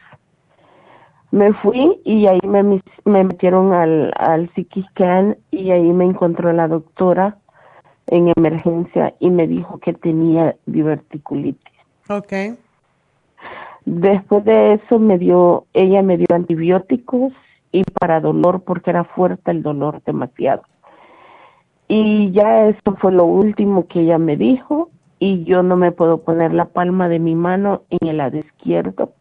Me fui y ahí me, me metieron al, al CT scan y ahí me encontró la doctora en emergencia y me dijo que tenía diverticulitis. Ok. Después de eso me dio, ella me dio antibióticos y para dolor porque era fuerte el dolor demasiado. Y ya eso fue lo último que ella me dijo y yo no me puedo poner la palma de mi mano en el lado izquierdo.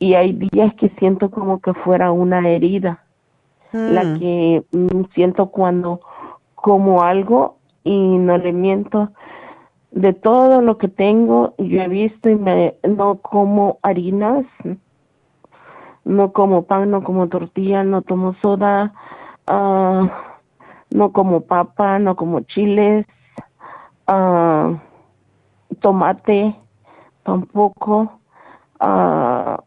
Y hay días que siento como que fuera una herida, la Mm. que mm, siento cuando como algo y no le miento, de todo lo que tengo, yo he visto y me, no como harinas, no como pan, no como tortilla, no tomo soda, ah, no como papa, no como chiles, ah, tomate, tampoco, ah,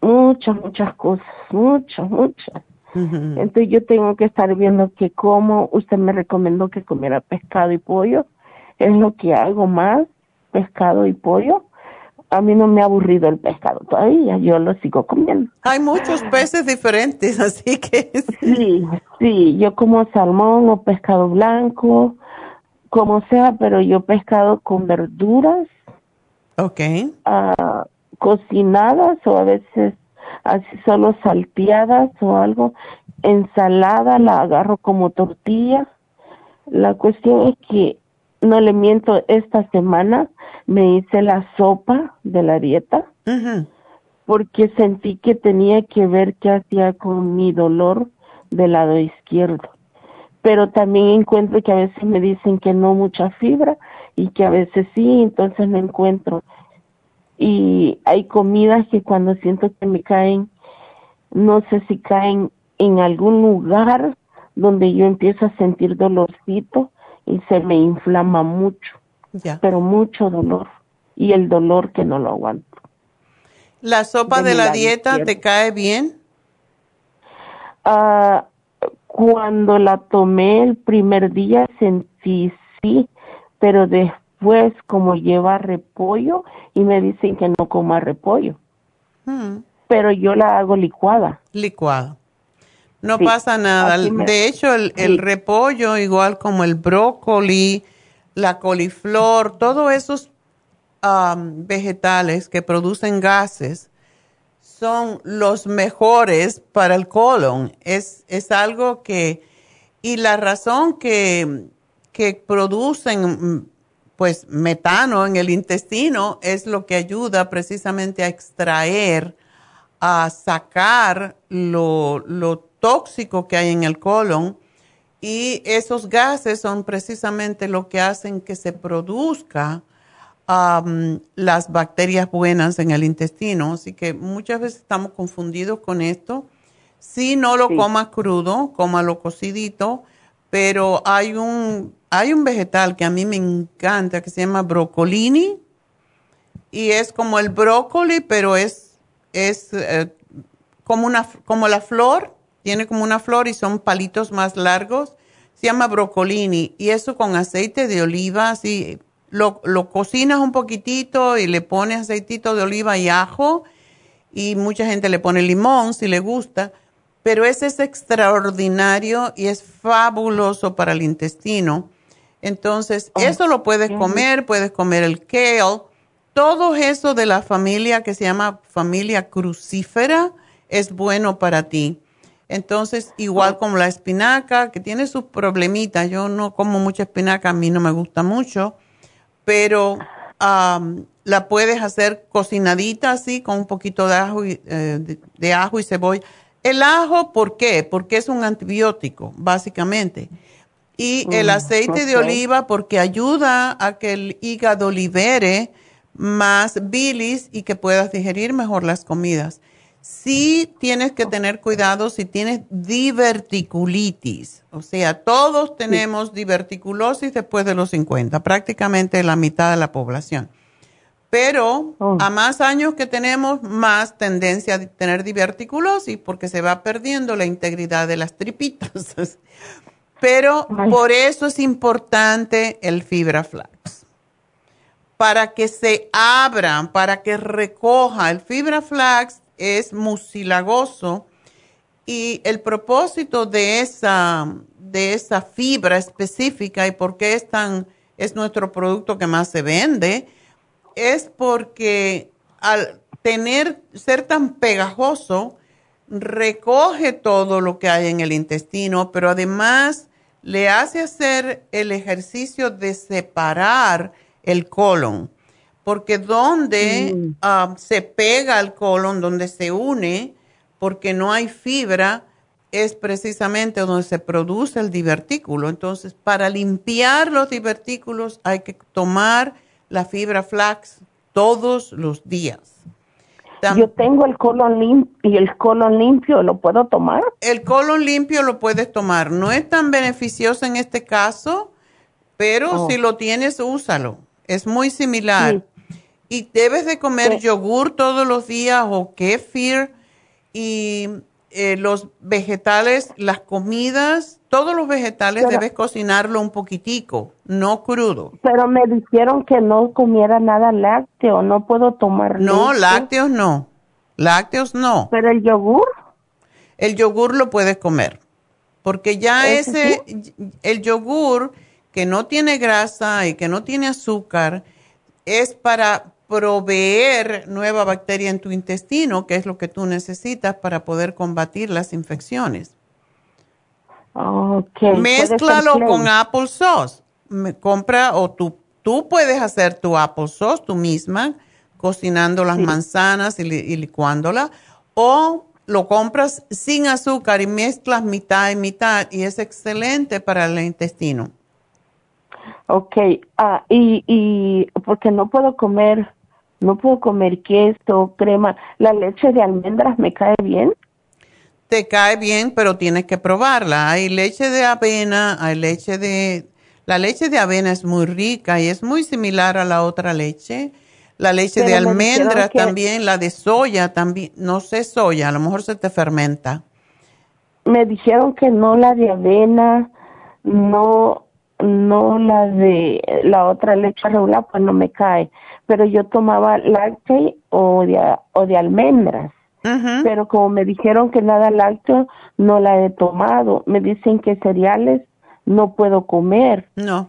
muchas, muchas cosas, muchas, muchas. Entonces yo tengo que estar viendo que como usted me recomendó que comiera pescado y pollo, es lo que hago más, pescado y pollo. A mí no me ha aburrido el pescado todavía, yo lo sigo comiendo. Hay muchos peces diferentes, (laughs) así que Sí, sí, yo como salmón o pescado blanco, como sea, pero yo pescado con verduras, Ok. ah, cocinadas o a veces así solo salteadas o algo, ensalada la agarro como tortilla. La cuestión es que no le miento, esta semana me hice la sopa de la dieta porque sentí que tenía que ver qué hacía con mi dolor del lado izquierdo. Pero también encuentro que a veces me dicen que no mucha fibra y que a veces sí, entonces me encuentro. Y hay comidas que cuando siento que me caen, no sé si caen en algún lugar donde yo empiezo a sentir dolorcito y se me inflama mucho, Ya. pero mucho dolor y el dolor que no lo aguanto. ¿La sopa De la dieta te cae bien? Ah, cuando la tomé el primer día sentí sí, pero después como lleva repollo y me dicen que no coma repollo, Mm, pero yo la hago licuada. licuado. No Sí, pasa nada. me- De hecho, el, repollo, igual como el brócoli, la coliflor, todos esos vegetales que producen gases son los mejores para el colon. Es, es algo que, y la razón que, que producen pues metano en el intestino es lo que ayuda precisamente a extraer, a sacar lo, lo tóxico que hay en el colon y esos gases son precisamente lo que hacen que se produzca las bacterias buenas en el intestino. Así que muchas veces estamos confundidos con esto. Si no lo Sí. comas crudo, cómalo cocidito, pero hay un, hay un vegetal que a mí me encanta que se llama brocolini y es como el brócoli, pero es, es eh, como, una, como la flor, tiene como una flor y son palitos más largos. Se llama brocolini y eso con aceite de oliva, así lo, lo cocinas un poquitito y le pones aceitito de oliva y ajo y mucha gente le pone limón si le gusta, pero ese es extraordinario y es fabuloso para el intestino. Entonces, eso lo puedes comer, puedes comer el kale, todo eso de la familia que se llama familia crucífera es bueno para ti. Entonces, igual como la espinaca, que tiene sus problemitas, yo no como mucha espinaca, a mí no me gusta mucho, pero la puedes hacer cocinadita así con un poquito de ajo y, eh, de, de ajo y cebolla. El ajo, ¿por qué? Porque es un antibiótico, básicamente. Y el Mm, aceite de oliva porque ayuda a que el hígado libere más bilis y que puedas digerir mejor las comidas. Sí tienes que tener cuidado si tienes diverticulitis. O sea, todos tenemos diverticulosis después de los 50, prácticamente la mitad de la población. Pero a más años que tenemos, más tendencia a tener diverticulosis porque se va perdiendo la integridad de las tripitas. (laughs) Pero por eso es importante el fibra flax. Para que se abran, para que recoja. El fibra flax es mucilagoso y el propósito de esa, de esa fibra específica y por qué es tan, es nuestro producto que más se vende, es porque al tener, ser tan pegajoso, recoge todo lo que hay en el intestino, pero además le hace hacer el ejercicio de separar el colon, porque donde ah, se pega al colon, donde se une, porque no hay fibra, es precisamente donde se produce el divertículo. Entonces, para limpiar los divertículos hay que tomar la fibra flax todos los días. Tam- Yo tengo el colon limpio y el colon limpio, ¿lo puedo tomar? El colon limpio lo puedes tomar. No es tan beneficioso en este caso, pero Oh. si lo tienes, úsalo. Es muy similar. Y debes de comer yogur todos los días o kefir y eh, los vegetales, las comidas, todos los vegetales Pero- debes cocinarlo un poquitico, no crudo. Pero me dijeron que no comiera nada lácteo, no puedo tomar No, leche. lácteos no. Lácteos no. Pero el yogur. El yogur lo puedes comer. Porque ya ¿Ese ese, el yogur que no tiene grasa y que no tiene azúcar, es para proveer nueva bacteria en tu intestino, que es lo que tú necesitas para poder combatir las infecciones. Okay, Mézclalo con plain. apple sauce. Me compra o tú, tú puedes hacer tu apple sauce tú misma, cocinando las manzanas y, y licuándola, o lo compras sin azúcar y mezclas mitad y mitad y es excelente para el intestino. Ok, ah, y, y porque no puedo comer, no puedo comer queso, crema, la leche de almendras me cae bien. te cae bien, pero tienes que probarla. Hay leche de avena, hay leche de... La leche de avena es muy rica y es muy similar a la otra leche. La leche de Pero me dijeron almendra que- también, la de soya también. No sé soya, a lo mejor se te fermenta. Me dijeron que no la de avena, no, no la de la otra leche regular, pues no me cae. Pero yo tomaba lácteo o de, o de almendras. Pero como me dijeron que nada lácteo, no la he tomado. Me dicen que cereales no puedo comer. No.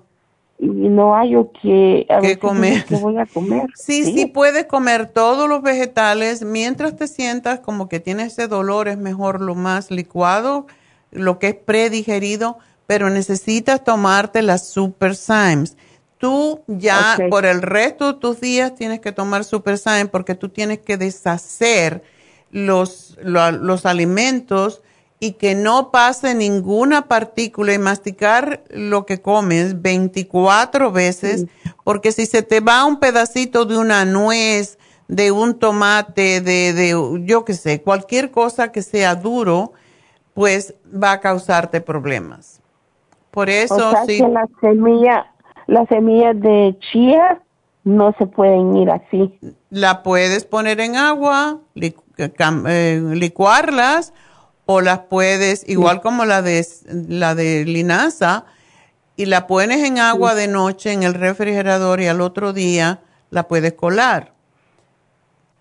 Y no hay o que... a ¿Qué comer? ¿Qué voy a comer? Sí, sí, puedes comer todos los vegetales mientras te sientas como que tienes ese dolor, es mejor lo más licuado, lo que es predigerido, pero necesitas tomarte las Super Symes. Tú ya por el resto de tus días tienes que tomar Super Symes porque tú tienes que deshacer los, lo- los alimentos y que no pase ninguna partícula y masticar lo que comes 24 veces, porque si se te va un pedacito de una nuez, de un tomate, de, de yo qué sé, cualquier cosa que sea duro, pues va a causarte problemas. Por eso o sea sí. que las semillas, las semillas de chía no se pueden ir así. La puedes poner en agua, licu- cam- eh, licuarlas, o las puedes, igual como la de, la de linaza, y la pones en agua de noche en el refrigerador y al otro día la puedes colar.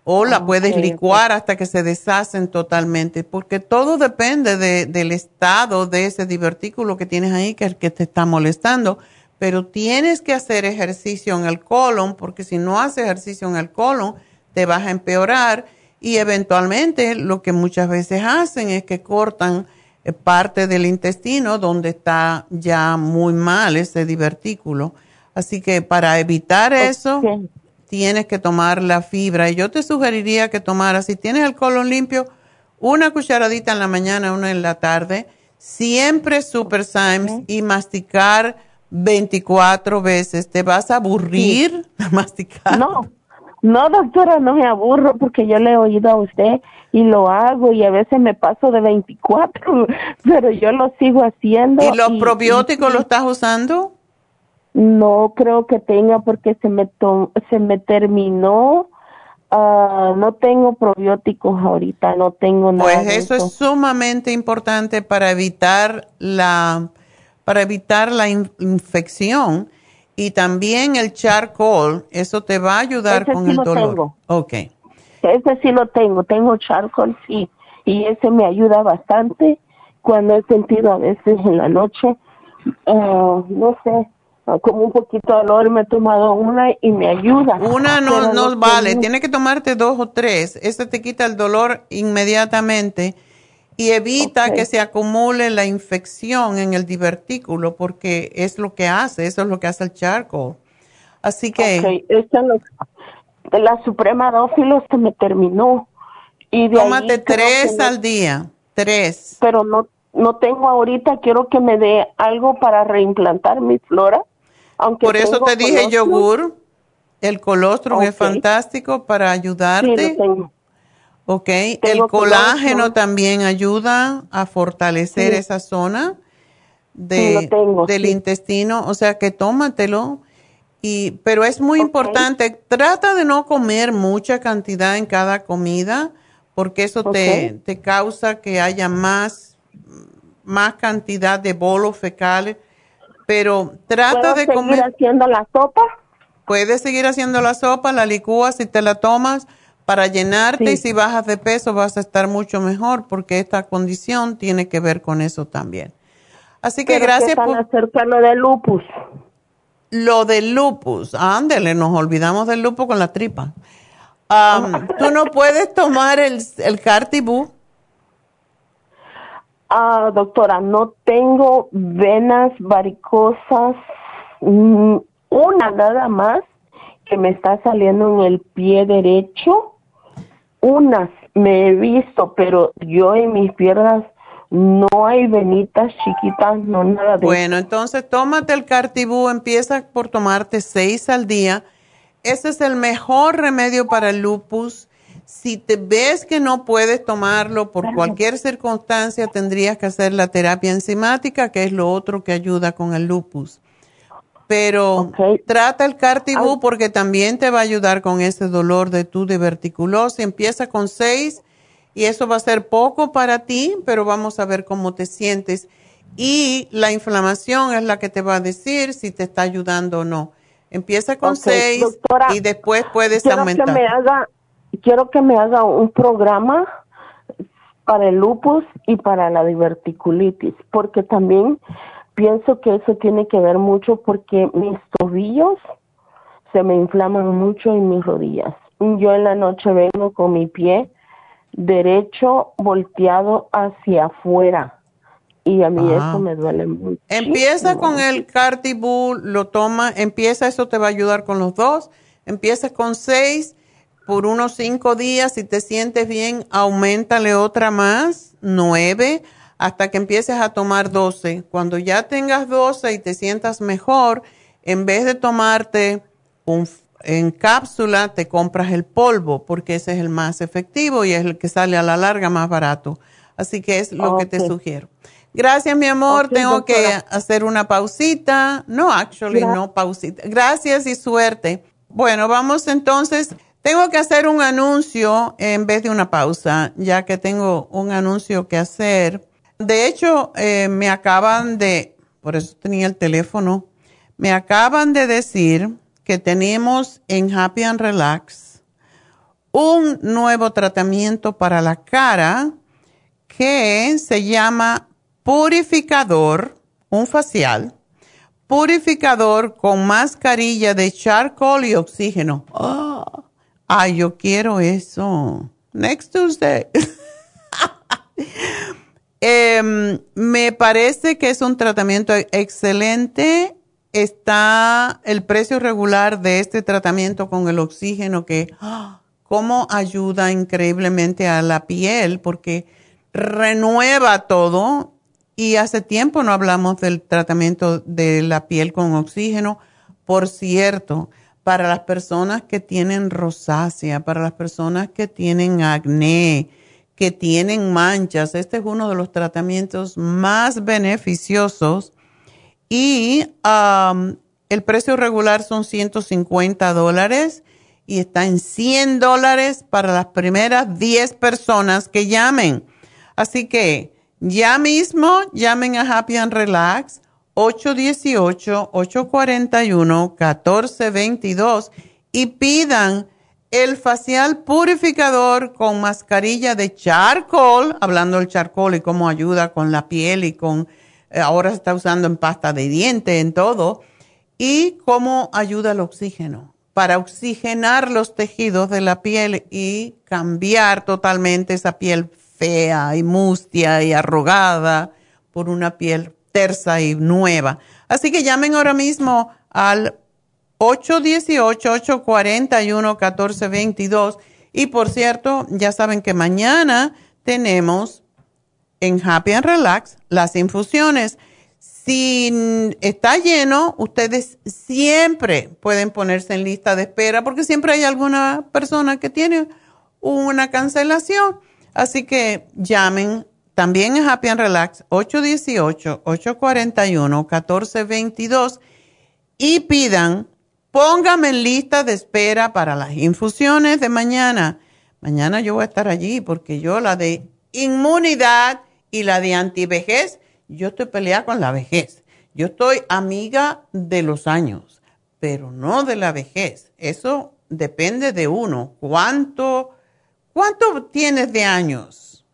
O la puedes ok, ok. licuar hasta que se deshacen totalmente, porque todo depende de- del estado de ese divertículo que tienes ahí, que es el que te está molestando. Pero tienes que hacer ejercicio en el colon, porque si no haces ejercicio en el colon, te vas a empeorar. Y eventualmente lo que muchas veces hacen es que cortan eh, parte del intestino donde está ya muy mal ese divertículo. Así que para evitar eso, tienes que tomar la fibra. Y yo te sugeriría que tomaras, si tienes el colon limpio, una cucharadita en la mañana, una en la tarde, siempre Super Symes y masticar 24 veces. ¿Te vas a aburrir (laughs) masticar? No, no, doctora, no me aburro porque yo le he oído a usted y lo hago y a veces me paso de 24, (laughs) pero yo lo sigo haciendo. ¿Y los probióticos lo estás usando? No creo que tenga porque se me to- se me terminó. ah, no tengo probióticos ahorita, no tengo nada. Pues de eso es sumamente importante para evitar la para evitar la in- infección y también el charcoal, eso te va a ayudar Ese con sí el lo dolor. tengo. Ok. Ese sí lo tengo, tengo charcoal, sí, y ese me ayuda bastante cuando he sentido a veces en la noche, ah, no sé, como un poquito de dolor, me he tomado una y me ayuda. Una no, no que vale, no- tiene que tomarte dos o tres. Ese te quita el dolor inmediatamente y evita que se acumule la infección en el divertículo porque es lo que hace, eso es lo que hace el charcoal. Así que Ok, esa lo- de la Suprema Dófilo se me terminó. Y de tómate tres no- al día, tres. Pero no, no tengo ahorita, quiero que me dé algo para reimplantar mi flora. Aunque Por eso te dije colostrum. yogur. El colostrum es fantástico para Sí, ayudarte. lo tengo. Ok, el colágeno también ayuda a fortalecer Sí. esa zona de, Sí, lo tengo, del sí. intestino, o sea que tómatelo. Y, pero es muy importante, trata de no comer mucha cantidad en cada comida, porque eso te, te causa que haya más, más cantidad de bolos fecales. Pero trata ¿Puedo de seguir comer. haciendo la sopa? Puedes seguir haciendo la sopa, la licúas y te la tomas para llenarte Sí. y si bajas de peso vas a estar mucho mejor porque esta condición tiene que ver con eso también. Así que Pero gracias ¿qué tal por acerca lo de lupus? lo del lupus. Ándele, nos olvidamos del lupus con la tripa. Am, (laughs) Tú no puedes tomar el, el Cartibú. Ah, doctora, no tengo venas varicosas, mm, una nada más que me está saliendo en el pie derecho. Unas me he visto, pero yo en mis piernas no hay venitas chiquitas, no nada de Bueno, entonces tómate el Cartibú, empieza por tomarte seis al día. Ese es el mejor remedio para el lupus. Si te ves que no puedes tomarlo por cualquier circunstancia, tendrías que hacer la terapia enzimática, que es lo otro que ayuda con el lupus. Pero trata el Cartibú porque también te va a ayudar con ese dolor de tu diverticulosis. Empieza con seis y eso va a ser poco para ti, pero vamos a ver cómo te sientes. Y la inflamación es la que te va a decir si te está ayudando o no. Empieza con seis y después puedes quiero aumentar. Que me haga, quiero que me haga un programa para el lupus y para la diverticulitis, porque también pienso que eso tiene que ver mucho porque mis tobillos se me inflaman mucho en mis rodillas. Yo en la noche vengo con mi pie derecho volteado hacia afuera y a mí Ah. eso me duele mucho. Empieza con el Cartibú, lo toma, empieza, eso te va a ayudar con los dos. Empieza con seis por unos cinco días. Si te sientes bien, aumentale otra más, nueve, hasta que empieces a tomar doce. Cuando ya tengas doce y te sientas mejor, en vez de tomarte un, en cápsula, te compras el polvo, porque ese es el más efectivo y es el que sale a la larga más barato. Así que es lo que te sugiero. Gracias, mi amor. Tengo que hacer una pausita. No, actually, no pausita. Gracias y suerte. Bueno, vamos entonces. Tengo que hacer un anuncio en vez de una pausa, ya que tengo un anuncio que hacer. De hecho, eh, me acaban de, por eso tenía el teléfono, me acaban de decir que tenemos en Happy and Relax un nuevo tratamiento para la cara que se llama purificador, un facial, purificador con mascarilla de charcoal y oxígeno. Oh, ay, yo quiero eso. Next Tuesday. (laughs) Em, me parece que es un tratamiento excelente. Está el precio regular de este tratamiento con el oxígeno que, ¡ah! cómo ayuda increíblemente a la piel porque renueva todo. Y hace tiempo no hablamos del tratamiento de la piel con oxígeno. Por cierto, para las personas que tienen rosácea, para las personas que tienen acné, que tienen manchas, este es uno de los tratamientos más beneficiosos y el precio regular son 150 dólares y está en 100 dólares para las primeras 10 personas que llamen. Así que ya mismo llamen a Happy and Relax 818-841-1422 y pidan el facial purificador con mascarilla de charcoal, hablando del charcoal y cómo ayuda con la piel y con, eh, ahora se está usando en pasta de diente, en todo, y cómo ayuda el oxígeno para oxigenar los tejidos de la piel y cambiar totalmente esa piel fea y mustia y arrugada por una piel tersa y nueva. Así que llamen ahora mismo al 818-841-1422. Y por cierto, ya saben que mañana tenemos en Happy and Relax las infusiones. Si está lleno, ustedes siempre pueden ponerse en lista de espera porque siempre hay alguna persona que tiene una cancelación. Así que llamen también en Happy and Relax 818-841-1422 y pidan, póngame en lista de espera para las infusiones de mañana. Mañana yo voy a estar allí porque yo la de inmunidad y la de antivejez, yo estoy peleada con la vejez. Yo estoy amiga de los años, pero no de la vejez. Eso depende de uno. ¿Cuánto, cuánto tienes de años?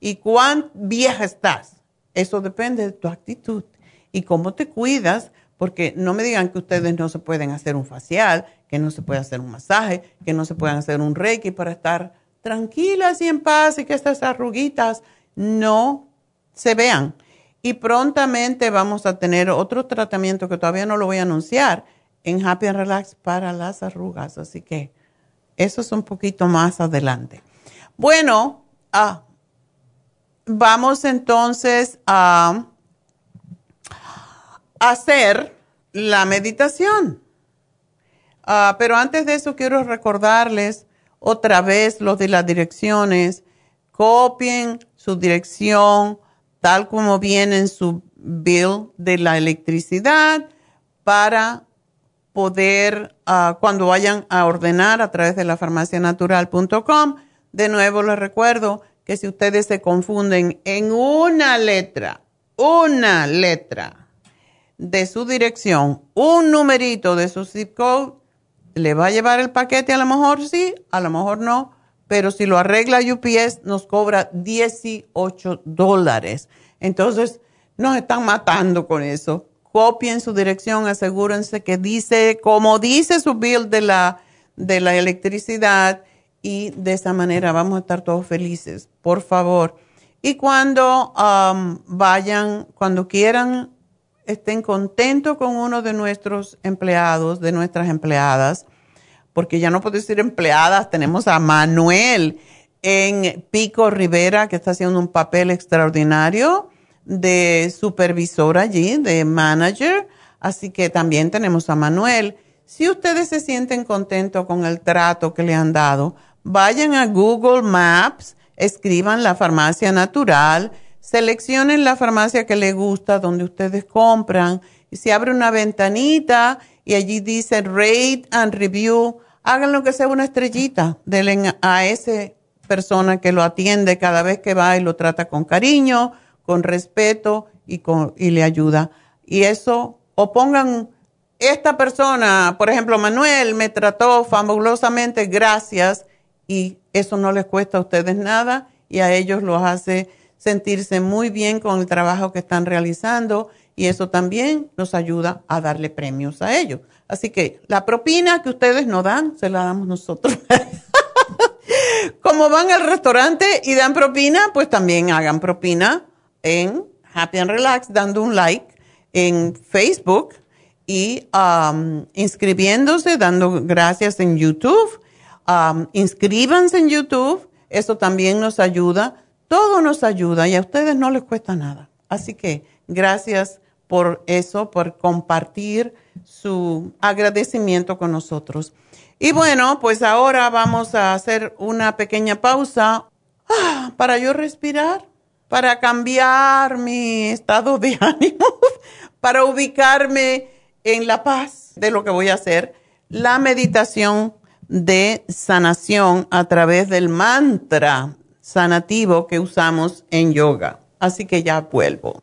¿Y cuán vieja estás? Eso depende de tu actitud y cómo te cuidas, porque no me digan que ustedes no se pueden hacer un facial, que no se puede hacer un masaje, que no se pueden hacer un reiki para estar tranquilas y en paz y que estas arruguitas no se vean. Y prontamente vamos a tener otro tratamiento que todavía no lo voy a anunciar en Happy and Relax para las arrugas. Así que eso es un poquito más adelante. Bueno, ah, vamos entonces a hacer la meditación. Ah, pero antes de eso quiero recordarles otra vez los de las direcciones, copien su dirección tal como viene en su bill de la electricidad para poder, ah, cuando vayan a ordenar a través de la farmacianatural.com, de nuevo les recuerdo que si ustedes se confunden en una letra, una letra de su dirección, un numerito de su zip code, le va a llevar el paquete a lo mejor sí, a lo mejor no, pero si lo arregla UPS nos cobra 18 dólares. Entonces, nos están matando con eso. Copien su dirección, asegúrense que dice, como dice su bill de la, de la electricidad, y de esa manera vamos a estar todos felices, por favor. Y cuando vayan, cuando quieran, estén contentos con uno de nuestros empleados, de nuestras empleadas, porque ya no puedo decir empleadas, tenemos a Manuel en Pico Rivera, que está haciendo un papel extraordinario de supervisor allí, de manager. Así que también tenemos a Manuel. Si ustedes se sienten contentos con el trato que le han dado, vayan a Google Maps, escriban la farmacia natural, seleccionen la farmacia que les gusta, donde ustedes compran, y se abre una ventanita y allí dice rate and review, hagan lo que sea una estrellita, denle a esa persona que lo atiende cada vez que va y lo trata con cariño, con respeto y, con, y le ayuda. Y eso, o pongan, esta persona, por ejemplo, Manuel me trató fabulosamente, gracias, y eso no les cuesta a ustedes nada y a ellos los hace sentirse muy bien con el trabajo que están realizando y eso también nos ayuda a darle premios a ellos. Así que la propina que ustedes no dan, se la damos nosotros. (laughs) Como van al restaurante y dan propina, pues también hagan propina en Happy and Relax, dando un like en Facebook y um, inscribiéndose, dando gracias en YouTube Um, inscríbanse en YouTube, eso también nos ayuda, todo nos ayuda y a ustedes no les cuesta nada. Así que gracias por eso, por compartir su agradecimiento con nosotros. Y bueno, pues ahora vamos a hacer una pequeña pausa ah, para yo respirar, para cambiar mi estado de (laughs) ánimo, para ubicarme en la paz de lo que voy a hacer. La meditación de sanación a través del mantra sanativo que usamos en yoga. Así que ya vuelvo.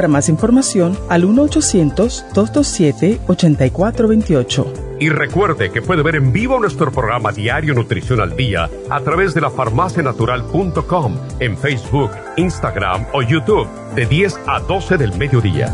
más información al 1 800 227 8428 Y recuerde que puede ver en vivo nuestro programa Diario Nutrición al Día a través de la farmacianatural.com en Facebook, Instagram o YouTube de 10 a 12 del mediodía.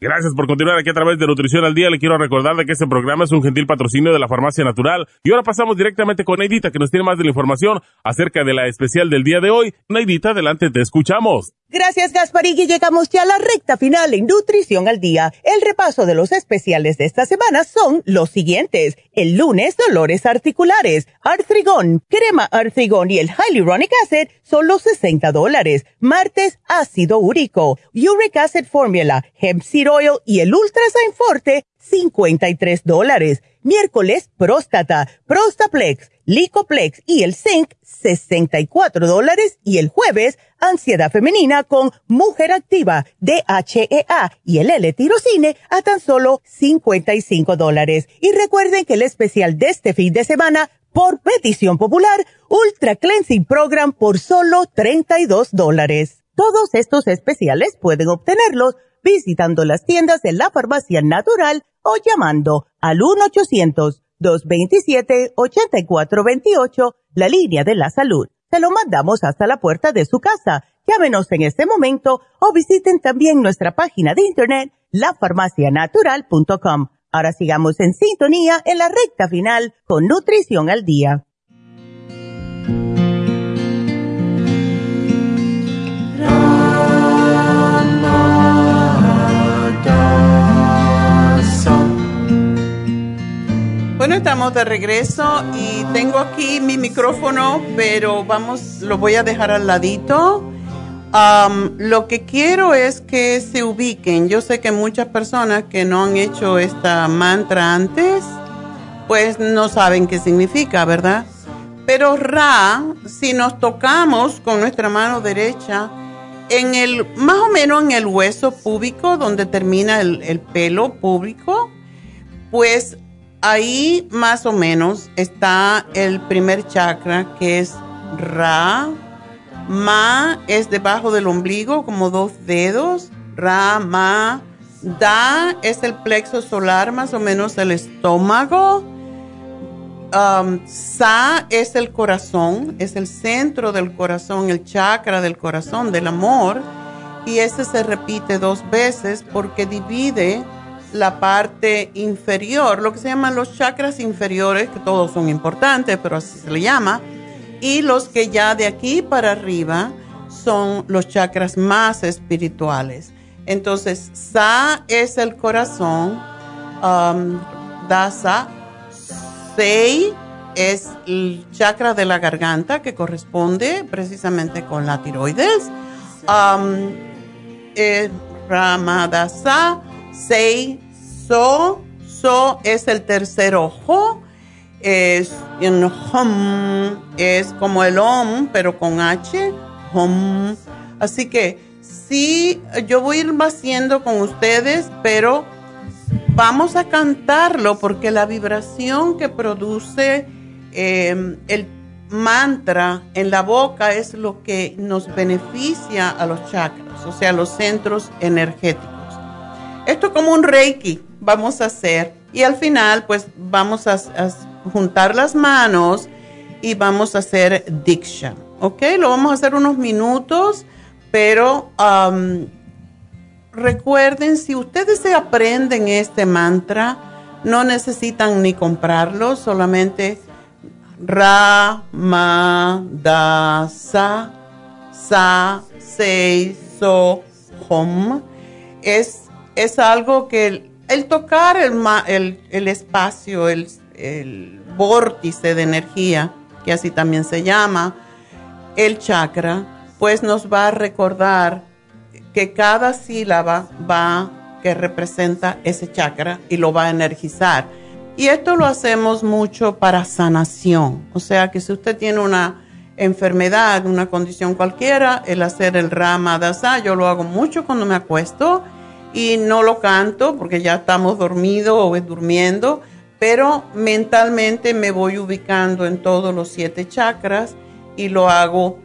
Gracias por continuar aquí a través de Nutrición al Día. Le quiero recordar de que este programa es un gentil patrocinio de la Farmacia Natural. Y ahora pasamos directamente con Neidita, que nos tiene más de la información acerca de la especial del día de hoy. Neidita, adelante, te escuchamos. Gracias, Gasparín, y llegamos ya a la recta final en Nutrición al Día. El repaso de los especiales de esta semana son los siguientes. El lunes, dolores articulares, artrigón, crema artrigón y el hyaluronic acid son los 60 dólares. Martes, ácido úrico, uric acid formula, hemp seed oil y el ultrasign forte, 53 dólares. Miércoles, próstata, prostaplex, licoplex y el zinc, 64 dólares. Y el jueves, ansiedad femenina con mujer activa, DHEA y el L-tirocine a tan solo 55 dólares. Y recuerden que el especial de este fin de semana, por petición popular, Ultra Cleansing Program por solo 32 dólares. Todos estos especiales pueden obtenerlos visitando las tiendas de la farmacia natural o llamando al 1-800-227-8428, la línea de la salud. Se lo mandamos hasta la puerta de su casa. Llámenos en este momento o visiten también nuestra página de internet, lafarmacianatural.com. Ahora sigamos en sintonía en la recta final con Nutrición al Día. Bueno, estamos de regreso y tengo aquí mi micrófono, pero vamos, lo voy a dejar al ladito. Lo que quiero es que se ubiquen. Yo sé que muchas personas que no han hecho esta mantra antes, pues no saben qué significa, ¿verdad? Pero Ra, si nos tocamos con nuestra mano derecha, en el, más o menos en el hueso púbico, donde termina el, el pelo público, pues ahí más o menos está el primer chakra que es Ra. Ma es debajo del ombligo como dos dedos. Ra, Ma. Da es el plexo solar, más o menos el estómago. Um, sa es el corazón, es el centro del corazón, el chakra del corazón, del amor. Y ese se repite dos veces porque divide la parte inferior, lo que se llaman los chakras inferiores, que todos son importantes, pero así se le llama, y los que ya de aquí para arriba son los chakras más espirituales. Entonces, Sa es el corazón, um, Dasa, Sei es el chakra de la garganta que corresponde precisamente con la tiroides. Um, eh, Ramadasa Sei, So, So es el tercer ojo. Es, hum, es como el Om, pero con H. Hum. Así que sí, yo voy a ir haciendo con ustedes, pero vamos a cantarlo porque la vibración que produce em, el mantra en la boca es lo que nos beneficia a los chakras, o sea, los centros energéticos. Esto como un reiki vamos a hacer y al final pues vamos a, juntar las manos y vamos a hacer diksha, ¿ok? Lo vamos a hacer unos minutos, pero um, recuerden, si ustedes se aprenden este mantra, no necesitan ni comprarlo, solamente Ra, Ma, Da, Sa, Sa, Sei, So, Hom. Es es algo que el, tocar el, el, espacio, el, el vórtice de energía, que así también se llama, el chakra, pues nos va a recordar que cada sílaba va, que representa ese chakra y lo va a energizar. Y esto lo hacemos mucho para sanación. O sea que si usted tiene una enfermedad, una condición cualquiera, el hacer el Rama Dasa, yo lo hago mucho cuando me acuesto y no lo canto porque ya estamos dormidos o durmiendo, pero mentalmente me voy ubicando en todos los siete chakras y lo hago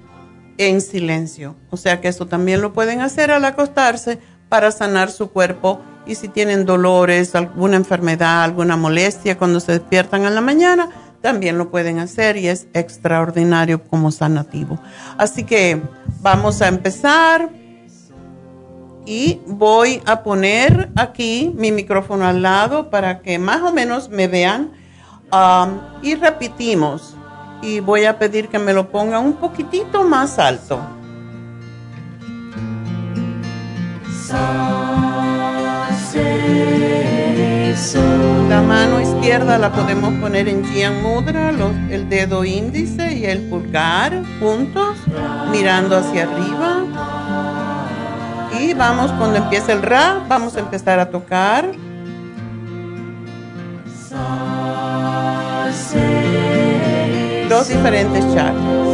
en silencio. O sea que eso también lo pueden hacer al acostarse para sanar su cuerpo y si tienen dolores, alguna enfermedad, alguna molestia cuando se despiertan en la mañana, también lo pueden hacer y es extraordinario como sanativo. Así que vamos a empezar y voy a poner aquí mi micrófono al lado para que más o menos me vean um, y repetimos y voy a pedir que me lo pongan un poquitito más alto. La mano izquierda la podemos poner en Jian Mudra, el dedo índice y el pulgar juntos, mirando hacia arriba. Y vamos, cuando empiece el Ra, vamos a empezar a tocar. Dos diferentes chakras.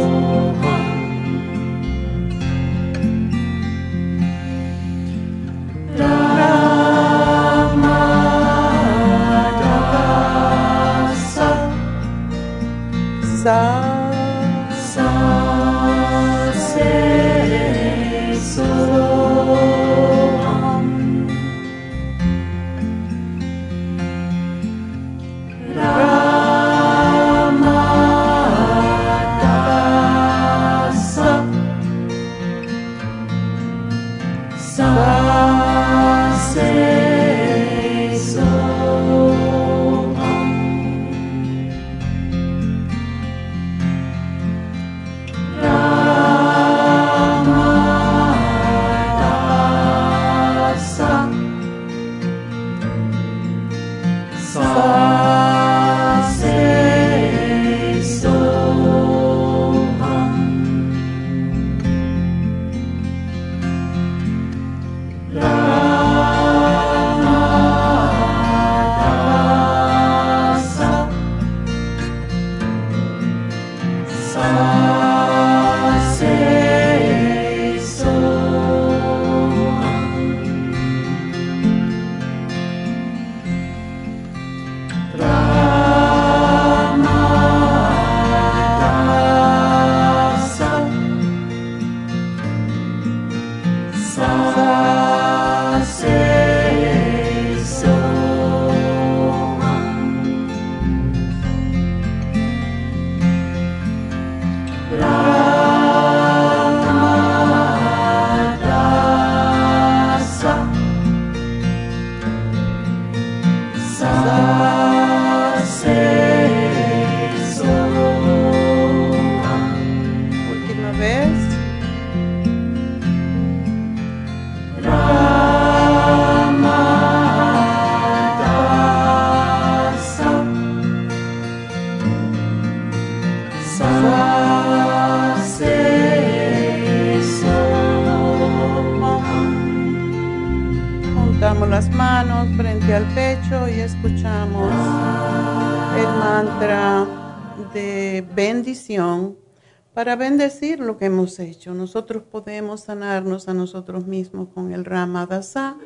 Para bendecir lo que hemos hecho. Nosotros podemos sanarnos a nosotros mismos con el Ramadasa,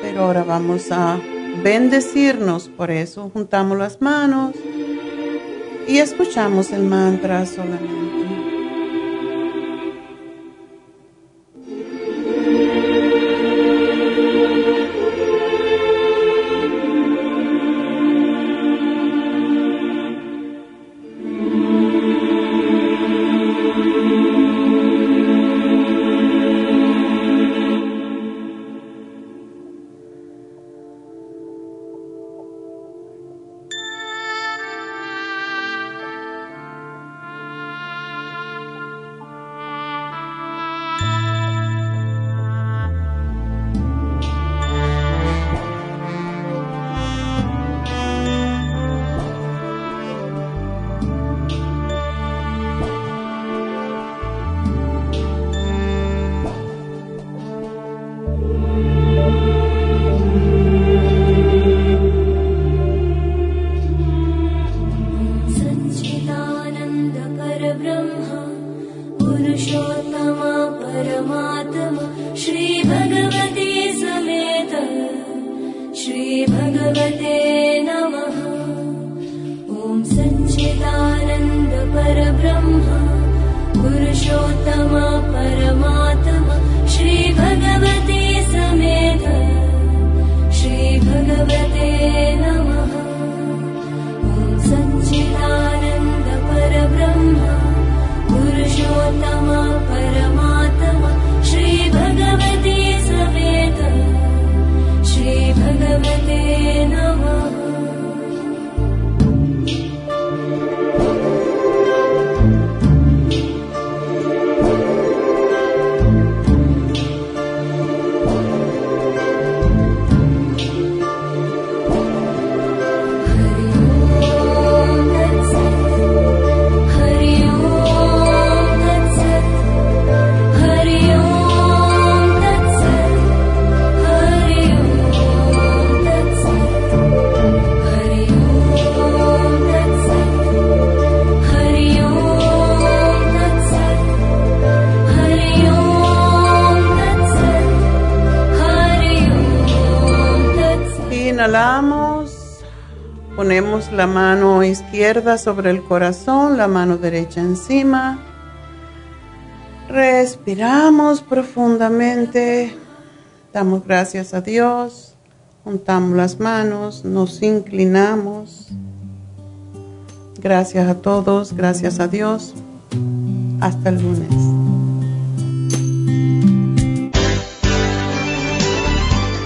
pero ahora vamos a bendecirnos. Por eso juntamos las manos y escuchamos el mantra solamente. La mano izquierda sobre el corazón, la mano derecha encima. Respiramos profundamente. Damos gracias a Dios. Juntamos las manos, nos inclinamos. Gracias a todos, gracias a Dios. Hasta el lunes.